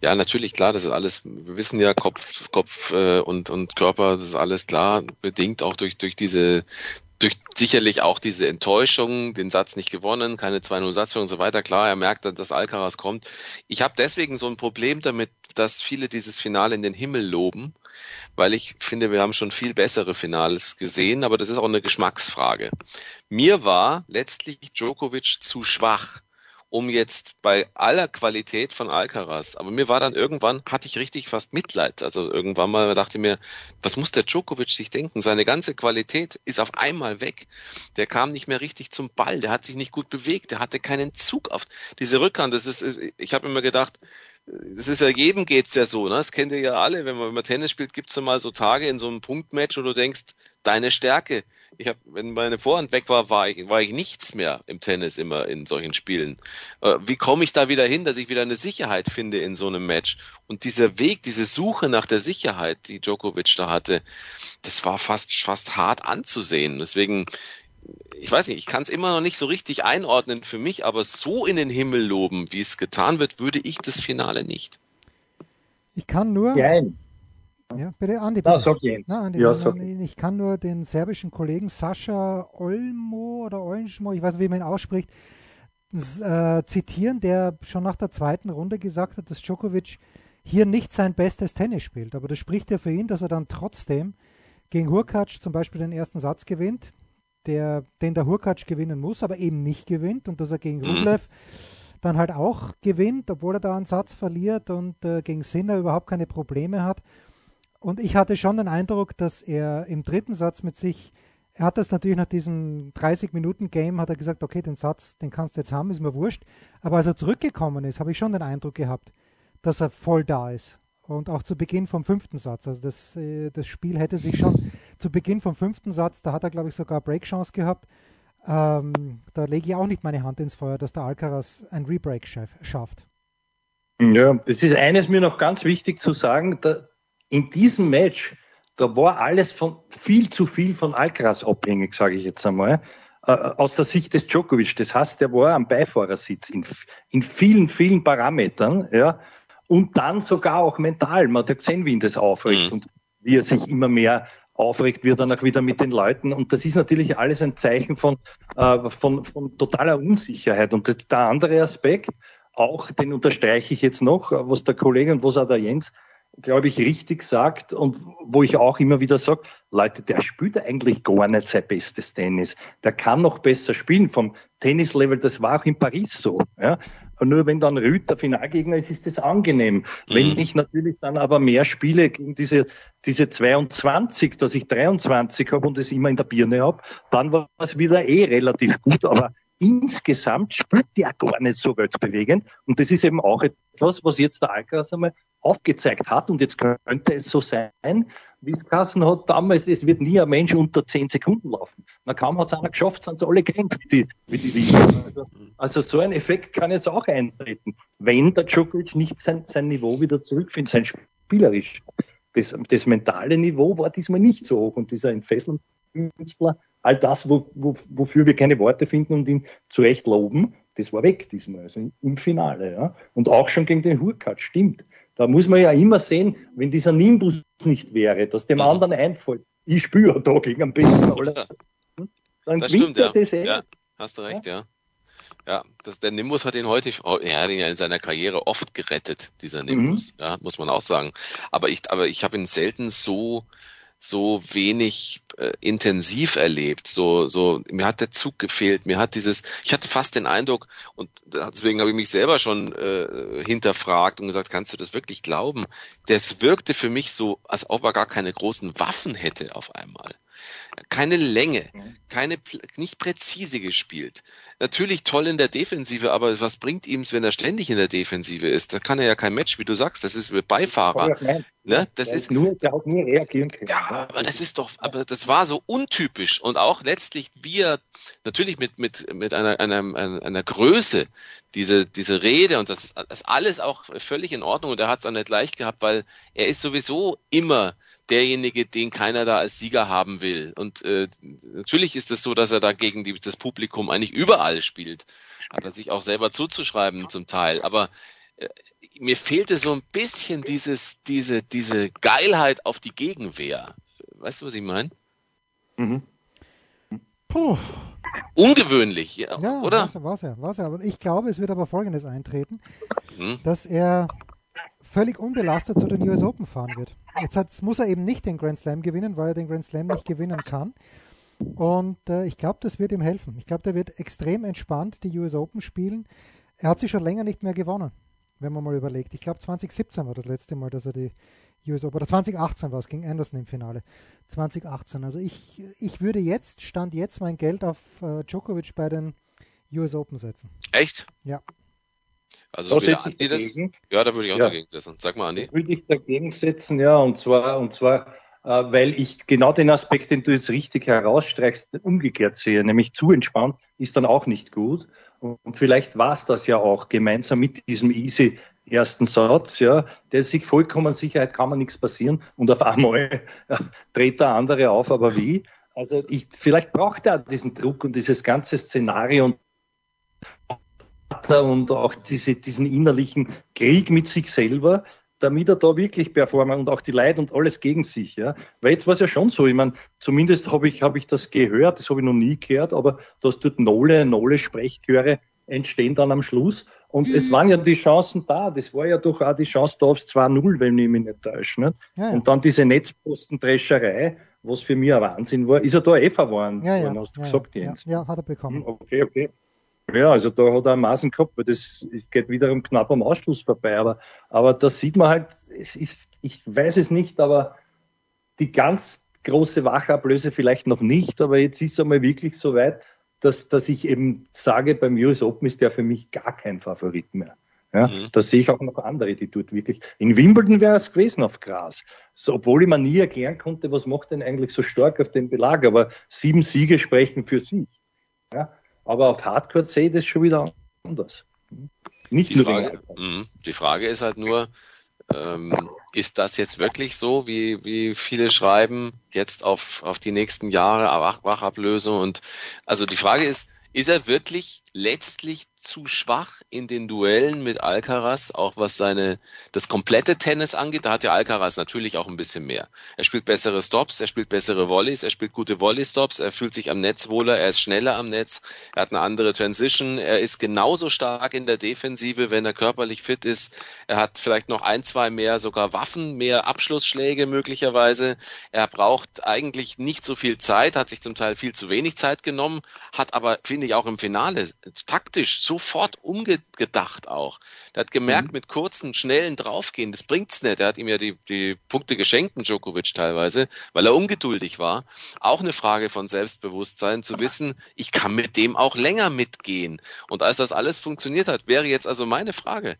[SPEAKER 4] ja, natürlich, klar, das ist alles, wir wissen ja, Kopf, Kopf äh, und, und Körper, das ist alles klar, bedingt auch durch, durch diese, durch sicherlich auch diese Enttäuschung, den Satz nicht gewonnen, keine 2-0 Satzführung und so weiter. Klar, er merkt, dass Alcaraz kommt. Ich habe deswegen so ein Problem damit, dass viele dieses Finale in den Himmel loben, weil ich finde, wir haben schon viel bessere Finales gesehen, aber das ist auch eine Geschmacksfrage. Mir war letztlich Djokovic zu schwach um jetzt bei aller Qualität von Alcaraz. Aber mir war dann irgendwann, hatte ich richtig fast Mitleid. Also irgendwann mal dachte ich mir, was muss der Djokovic sich denken? Seine ganze Qualität ist auf einmal weg. Der kam nicht mehr richtig zum Ball, der hat sich nicht gut bewegt, der hatte keinen Zug auf diese Rückhand. Das ist, ich habe immer gedacht, das ist ja jedem geht's ja so, ne? Das kennt ihr ja alle, wenn man, wenn man Tennis spielt, gibt's ja mal so Tage in so einem Punktmatch, wo du denkst, deine Stärke. Ich habe, wenn meine Vorhand weg war, war ich, war ich nichts mehr im Tennis immer in solchen Spielen. Äh, wie komme ich da wieder hin, dass ich wieder eine Sicherheit finde in so einem Match? Und dieser Weg, diese Suche nach der Sicherheit, die Djokovic da hatte, das war fast fast hart anzusehen. Deswegen, ich weiß nicht, ich kann es immer noch nicht so richtig einordnen für mich, aber so in den Himmel loben, wie es getan wird, würde ich das Finale nicht.
[SPEAKER 1] Ich kann nur. Nein. Ja, bitte, Andi. Bitte. Na, okay. Na, Andi, ja, okay. Ich kann nur den serbischen Kollegen Sascha Olmo oder Olnschmo, ich weiß nicht, wie man ihn ausspricht, äh, zitieren, der schon nach der zweiten Runde gesagt hat, dass Djokovic hier nicht sein bestes Tennis spielt. Aber das spricht ja für ihn, dass er dann trotzdem gegen Hurkacz zum Beispiel den ersten Satz gewinnt, der, den der Hurkacz gewinnen muss, aber eben nicht gewinnt und dass er gegen mhm. Rublev dann halt auch gewinnt, obwohl er da einen Satz verliert und äh, gegen Sinner überhaupt keine Probleme hat. Und ich hatte schon den Eindruck, dass er im dritten Satz mit sich, er hat das natürlich nach diesem 30-Minuten-Game, hat er gesagt, okay, den Satz, den kannst du jetzt haben, ist mir wurscht. Aber als er zurückgekommen ist, habe ich schon den Eindruck gehabt, dass er voll da ist. Und auch zu Beginn vom fünften Satz. Also das, äh, das Spiel hätte sich schon zu Beginn vom fünften Satz, da hat er, glaube ich, sogar Break-Chance gehabt. Ähm, da lege ich auch nicht meine Hand ins Feuer, dass der Alcaraz ein Rebreak schafft.
[SPEAKER 3] Ja, das ist eines mir noch ganz wichtig zu sagen. Da, in diesem Match, da war alles von viel zu viel von Alcaraz abhängig, sage ich jetzt einmal, äh, aus der Sicht des Djokovic. Das heißt, der war am Beifahrersitz in, in vielen, vielen Parametern, ja, und dann sogar auch mental. Man hat ja gesehen, wie ihn das aufregt mhm. und wie er sich immer mehr aufregt, wird dann auch wieder mit den Leuten. Und das ist natürlich alles ein Zeichen von, äh, von, von totaler Unsicherheit. Und der andere Aspekt, auch den unterstreiche ich jetzt noch, was der Kollege und was auch der Jens glaube ich, richtig sagt und wo ich auch immer wieder sage, Leute, der spielt eigentlich gar nicht sein bestes Tennis. Der kann noch besser spielen vom Tennislevel. Das war auch in Paris so. Ja. Nur wenn dann Rüd der Finalgegner ist, ist das angenehm. Mhm. Wenn ich natürlich dann aber mehr spiele gegen diese, diese 22, dass ich 23 habe und es immer in der Birne habe, dann war es wieder eh relativ gut. Aber insgesamt spielt der gar nicht so weltbewegend. Und das ist eben auch etwas, was jetzt der Alcaraz einmal aufgezeigt hat. Und jetzt könnte es so sein, wie es Kassen hat damals, es wird nie ein Mensch unter zehn Sekunden laufen. Na kaum hat es einer geschafft, sind sie alle gerannt wie die, wie die. Also, also, so ein Effekt kann jetzt auch eintreten, wenn der Djokovic nicht sein, sein Niveau wieder zurückfindet, sein spielerisch. Das, das mentale Niveau war diesmal nicht so hoch und dieser Entfesselungskünstler, all das, wo, wo, wofür wir keine Worte finden und ihn zu Recht loben, das war weg diesmal, also im Finale. Ja. Und auch schon gegen den Hurkacz, stimmt. Da muss man ja immer sehen, wenn dieser Nimbus nicht wäre, dass dem mhm. anderen einfällt, ich spüre da gegen besten alle.
[SPEAKER 4] Dann das stimmt, ja. das eh. ja. Hast du recht, ja. Ja, das, der Nimbus hat ihn heute, oh, er hat ihn ja in seiner Karriere oft gerettet, dieser mhm. Nimbus, mhm. ja, muss man auch sagen. Aber ich, aber ich habe ihn selten so so wenig äh, intensiv erlebt. So, so, mir hat der Zug gefehlt. Mir hat dieses, ich hatte fast den Eindruck, und deswegen habe ich mich selber schon äh, hinterfragt und gesagt, kannst du das wirklich glauben? Das wirkte für mich so, als ob er gar keine großen Waffen hätte auf einmal keine Länge, keine, nicht präzise gespielt. Natürlich toll in der Defensive, aber was bringt ihm wenn er ständig in der Defensive ist? Da kann er ja kein Match, wie du sagst, das ist Beifahrer. Ne? Das ist nur, der hat nur reagieren können. Ja, aber das ist doch, aber das war so untypisch und auch letztlich wie er natürlich mit mit mit einer einer einer Größe diese diese Rede und das das alles auch völlig in Ordnung und er hat es auch nicht leicht gehabt, weil er ist sowieso immer derjenige, den keiner da als Sieger haben will. Und äh, natürlich ist es so, dass er dagegen die, das Publikum eigentlich überall spielt. Hat er sich auch selber zuzuschreiben zum Teil. Aber äh, mir fehlte so ein bisschen dieses, diese, diese Geilheit auf die Gegenwehr. Weißt du, was ich meine? Mhm. Puh. Ungewöhnlich, ja,
[SPEAKER 1] ja
[SPEAKER 4] oder?
[SPEAKER 1] War's ja, war's ja. Ich glaube, es wird aber Folgendes eintreten, hm? dass er völlig unbelastet zu den US Open fahren wird. Jetzt hat, muss er eben nicht den Grand Slam gewinnen, weil er den Grand Slam nicht gewinnen kann. Und äh, ich glaube, das wird ihm helfen. Ich glaube, der wird extrem entspannt die US Open spielen. Er hat sie schon länger nicht mehr gewonnen, wenn man mal überlegt. Ich glaube, 2017 war das letzte Mal, dass er die US Open, oder 2018 war es, gegen Anderson im Finale. 2018. Also ich, ich würde jetzt, stand jetzt mein Geld auf äh, Djokovic bei den US Open setzen.
[SPEAKER 4] Echt?
[SPEAKER 1] Ja.
[SPEAKER 4] Also da ich dagegen. Das, ja, da würde ich auch ja. dagegen setzen. Sag mal, Andi.
[SPEAKER 3] Da würde ich dagegen setzen, ja, und zwar, und zwar, äh, weil ich genau den Aspekt, den du jetzt richtig herausstreichst, umgekehrt sehe, nämlich zu entspannt, ist dann auch nicht gut. Und, und vielleicht war es das ja auch gemeinsam mit diesem easy ersten Satz, ja, der sich vollkommen Sicherheit kann man nichts passieren und auf einmal ja, dreht der andere auf, aber wie? Also ich, vielleicht braucht er diesen Druck und dieses ganze Szenario und und auch diese, diesen innerlichen Krieg mit sich selber, damit er da wirklich performen und auch die Leid und alles gegen sich. Ja. Weil jetzt war es ja schon so, ich meine, zumindest habe ich, hab ich das gehört, das habe ich noch nie gehört, aber dass dort Nole, Nole-Sprechchöre entstehen dann am Schluss. Und mhm. es waren ja die Chancen da. Das war ja doch auch die Chance da aufs 2-0, wenn ich mich nicht täusche. Nicht? Ja, ja. Und dann diese Netzpostendrescherei, was für mich ein Wahnsinn war, ist er da eh verworren.
[SPEAKER 1] Ja, ja, hast du gesagt, Jens. Ja, hat er bekommen.
[SPEAKER 3] Okay, okay. Ja, also da hat er einen Maßen gehabt, weil das geht wiederum knapp am Ausschluss vorbei. Aber, aber da sieht man halt, es ist, ich weiß es nicht, aber die ganz große Wachablöse vielleicht noch nicht, aber jetzt ist es einmal wirklich so weit, dass, dass ich eben sage, beim US Open ist der für mich gar kein Favorit mehr. Ja, mhm. Da sehe ich auch noch andere, die dort wirklich. In Wimbledon wäre es gewesen auf Gras. So, obwohl ich mir nie erklären konnte, was macht denn eigentlich so stark auf dem Belag. Aber sieben Siege sprechen für sich. Ja, aber auf Hardcore sehe ich das schon wieder anders.
[SPEAKER 4] Nicht die nur Frage, mh, die Frage ist halt nur, ähm, ist das jetzt wirklich so, wie, wie viele schreiben, jetzt auf, auf die nächsten Jahre Wach, Wachablösung? Und also die Frage ist, ist er wirklich letztlich zu schwach in den Duellen mit Alcaraz, auch was seine das komplette Tennis angeht. Da hat ja Alcaraz natürlich auch ein bisschen mehr. Er spielt bessere Stops, er spielt bessere Volleys, er spielt gute Volley-Stops, er fühlt sich am Netz wohler, er ist schneller am Netz, er hat eine andere Transition, er ist genauso stark in der Defensive, wenn er körperlich fit ist. Er hat vielleicht noch ein, zwei mehr sogar Waffen, mehr Abschlussschläge möglicherweise. Er braucht eigentlich nicht so viel Zeit, hat sich zum Teil viel zu wenig Zeit genommen, hat aber, finde ich, auch im Finale taktisch so sofort umgedacht auch. Der hat gemerkt, mhm. mit kurzen, schnellen Draufgehen, das bringt's nicht. Er hat ihm ja die, die Punkte geschenkt, Djokovic teilweise, weil er ungeduldig war. Auch eine Frage von Selbstbewusstsein, zu wissen, ich kann mit dem auch länger mitgehen. Und als das alles funktioniert hat, wäre jetzt also meine Frage,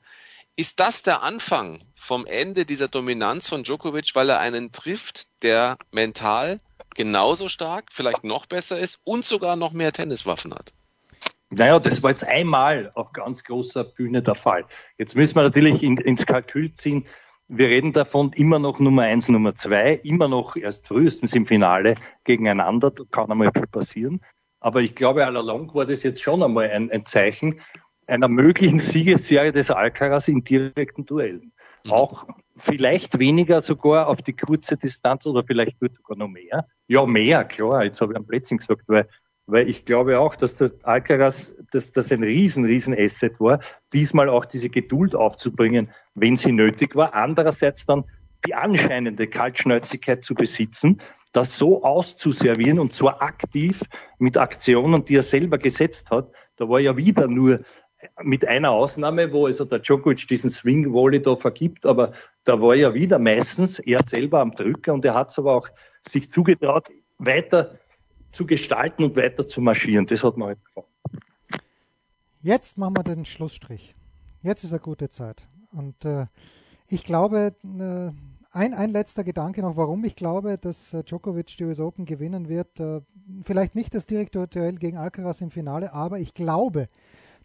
[SPEAKER 4] ist das der Anfang vom Ende dieser Dominanz von Djokovic, weil er einen trifft, der mental genauso stark, vielleicht noch besser ist und sogar noch mehr Tenniswaffen hat?
[SPEAKER 3] Naja, das war jetzt einmal auf ganz großer Bühne der Fall. Jetzt müssen wir natürlich in, ins Kalkül ziehen. Wir reden davon immer noch Nummer eins, Nummer zwei, immer noch erst frühestens im Finale gegeneinander. Da kann einmal viel passieren. Aber ich glaube, allalong war das jetzt schon einmal ein, ein Zeichen, einer möglichen Siegesserie des Alcaraz in direkten Duellen. Mhm. Auch vielleicht weniger sogar auf die kurze Distanz oder vielleicht wird sogar noch mehr. Ja, mehr, klar. Jetzt habe ich am Plätzchen gesagt, weil, weil ich glaube auch, dass der Alcaraz, dass das ein riesen, riesen Asset war, diesmal auch diese Geduld aufzubringen, wenn sie nötig war. Andererseits dann die anscheinende Kaltschnäuzigkeit zu besitzen, das so auszuservieren und zwar aktiv mit Aktionen, die er selber gesetzt hat. Da war ja wieder nur mit einer Ausnahme, wo also der Djokovic diesen Swing Volley da vergibt, aber da war ja wieder meistens er selber am Drücker und er hat es aber auch sich zugetraut, weiter zu gestalten und weiter zu marschieren. Das hat man halt gefallen.
[SPEAKER 1] Jetzt machen wir den Schlussstrich. Jetzt ist eine gute Zeit. Und äh, ich glaube, äh, ein, ein letzter Gedanke noch, warum ich glaube, dass äh, Djokovic die US Open gewinnen wird. Äh, vielleicht nicht das direkte Duell gegen Alcaraz im Finale, aber ich glaube,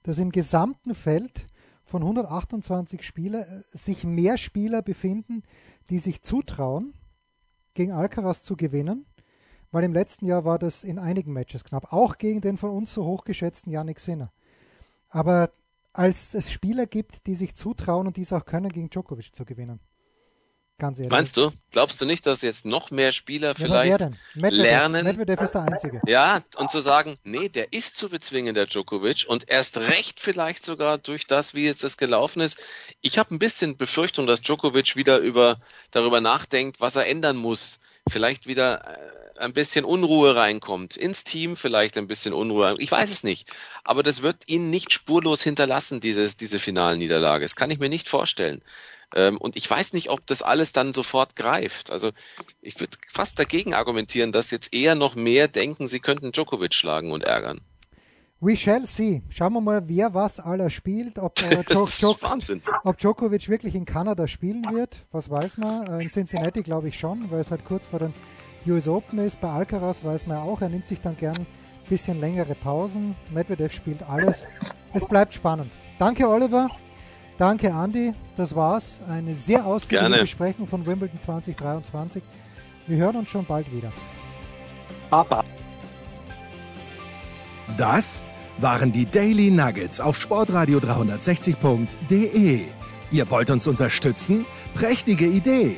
[SPEAKER 1] dass im gesamten Feld von 128 Spielern äh, sich mehr Spieler befinden, die sich zutrauen, gegen Alcaraz zu gewinnen, weil im letzten Jahr war das in einigen Matches knapp, auch gegen den von uns so hochgeschätzten Yannick Sinner. Aber als es Spieler gibt, die sich zutrauen und die es auch können, gegen Djokovic zu gewinnen.
[SPEAKER 4] Ganz ehrlich. Meinst du? Glaubst du nicht, dass jetzt noch mehr Spieler ja, vielleicht Medvedev, lernen?
[SPEAKER 1] Medvedev ist der Einzige.
[SPEAKER 4] Ja, und zu sagen, nee, der ist zu bezwingen, der Djokovic, und erst recht vielleicht sogar durch das, wie jetzt das gelaufen ist. Ich habe ein bisschen Befürchtung, dass Djokovic wieder über, darüber nachdenkt, was er ändern muss. Vielleicht wieder äh, ein bisschen Unruhe reinkommt. Ins Team vielleicht ein bisschen Unruhe. Ich weiß es nicht. Aber das wird ihn nicht spurlos hinterlassen, dieses, diese Finalniederlage. Das kann ich mir nicht vorstellen. Ähm, und ich weiß nicht, ob das alles dann sofort greift. Also ich würde fast dagegen argumentieren, dass jetzt eher noch mehr denken, sie könnten Djokovic schlagen und ärgern.
[SPEAKER 1] We shall see. Schauen wir mal, wer was aller spielt. Ob, äh, ob Djokovic wirklich in Kanada spielen wird, was weiß man. Äh, in Cincinnati glaube ich schon, weil es halt kurz vor den US Open ist. Bei Alcaraz weiß man auch, er nimmt sich dann gern ein bisschen längere Pausen. Medvedev spielt alles. Es bleibt spannend. Danke, Oliver. Danke, Andy. Das war's. Eine sehr ausgiebige Besprechung von Wimbledon 2023. Wir hören uns schon bald wieder.
[SPEAKER 2] Papa. Das waren die Daily Nuggets auf Sportradio 360.de. Ihr wollt uns unterstützen? Prächtige Idee!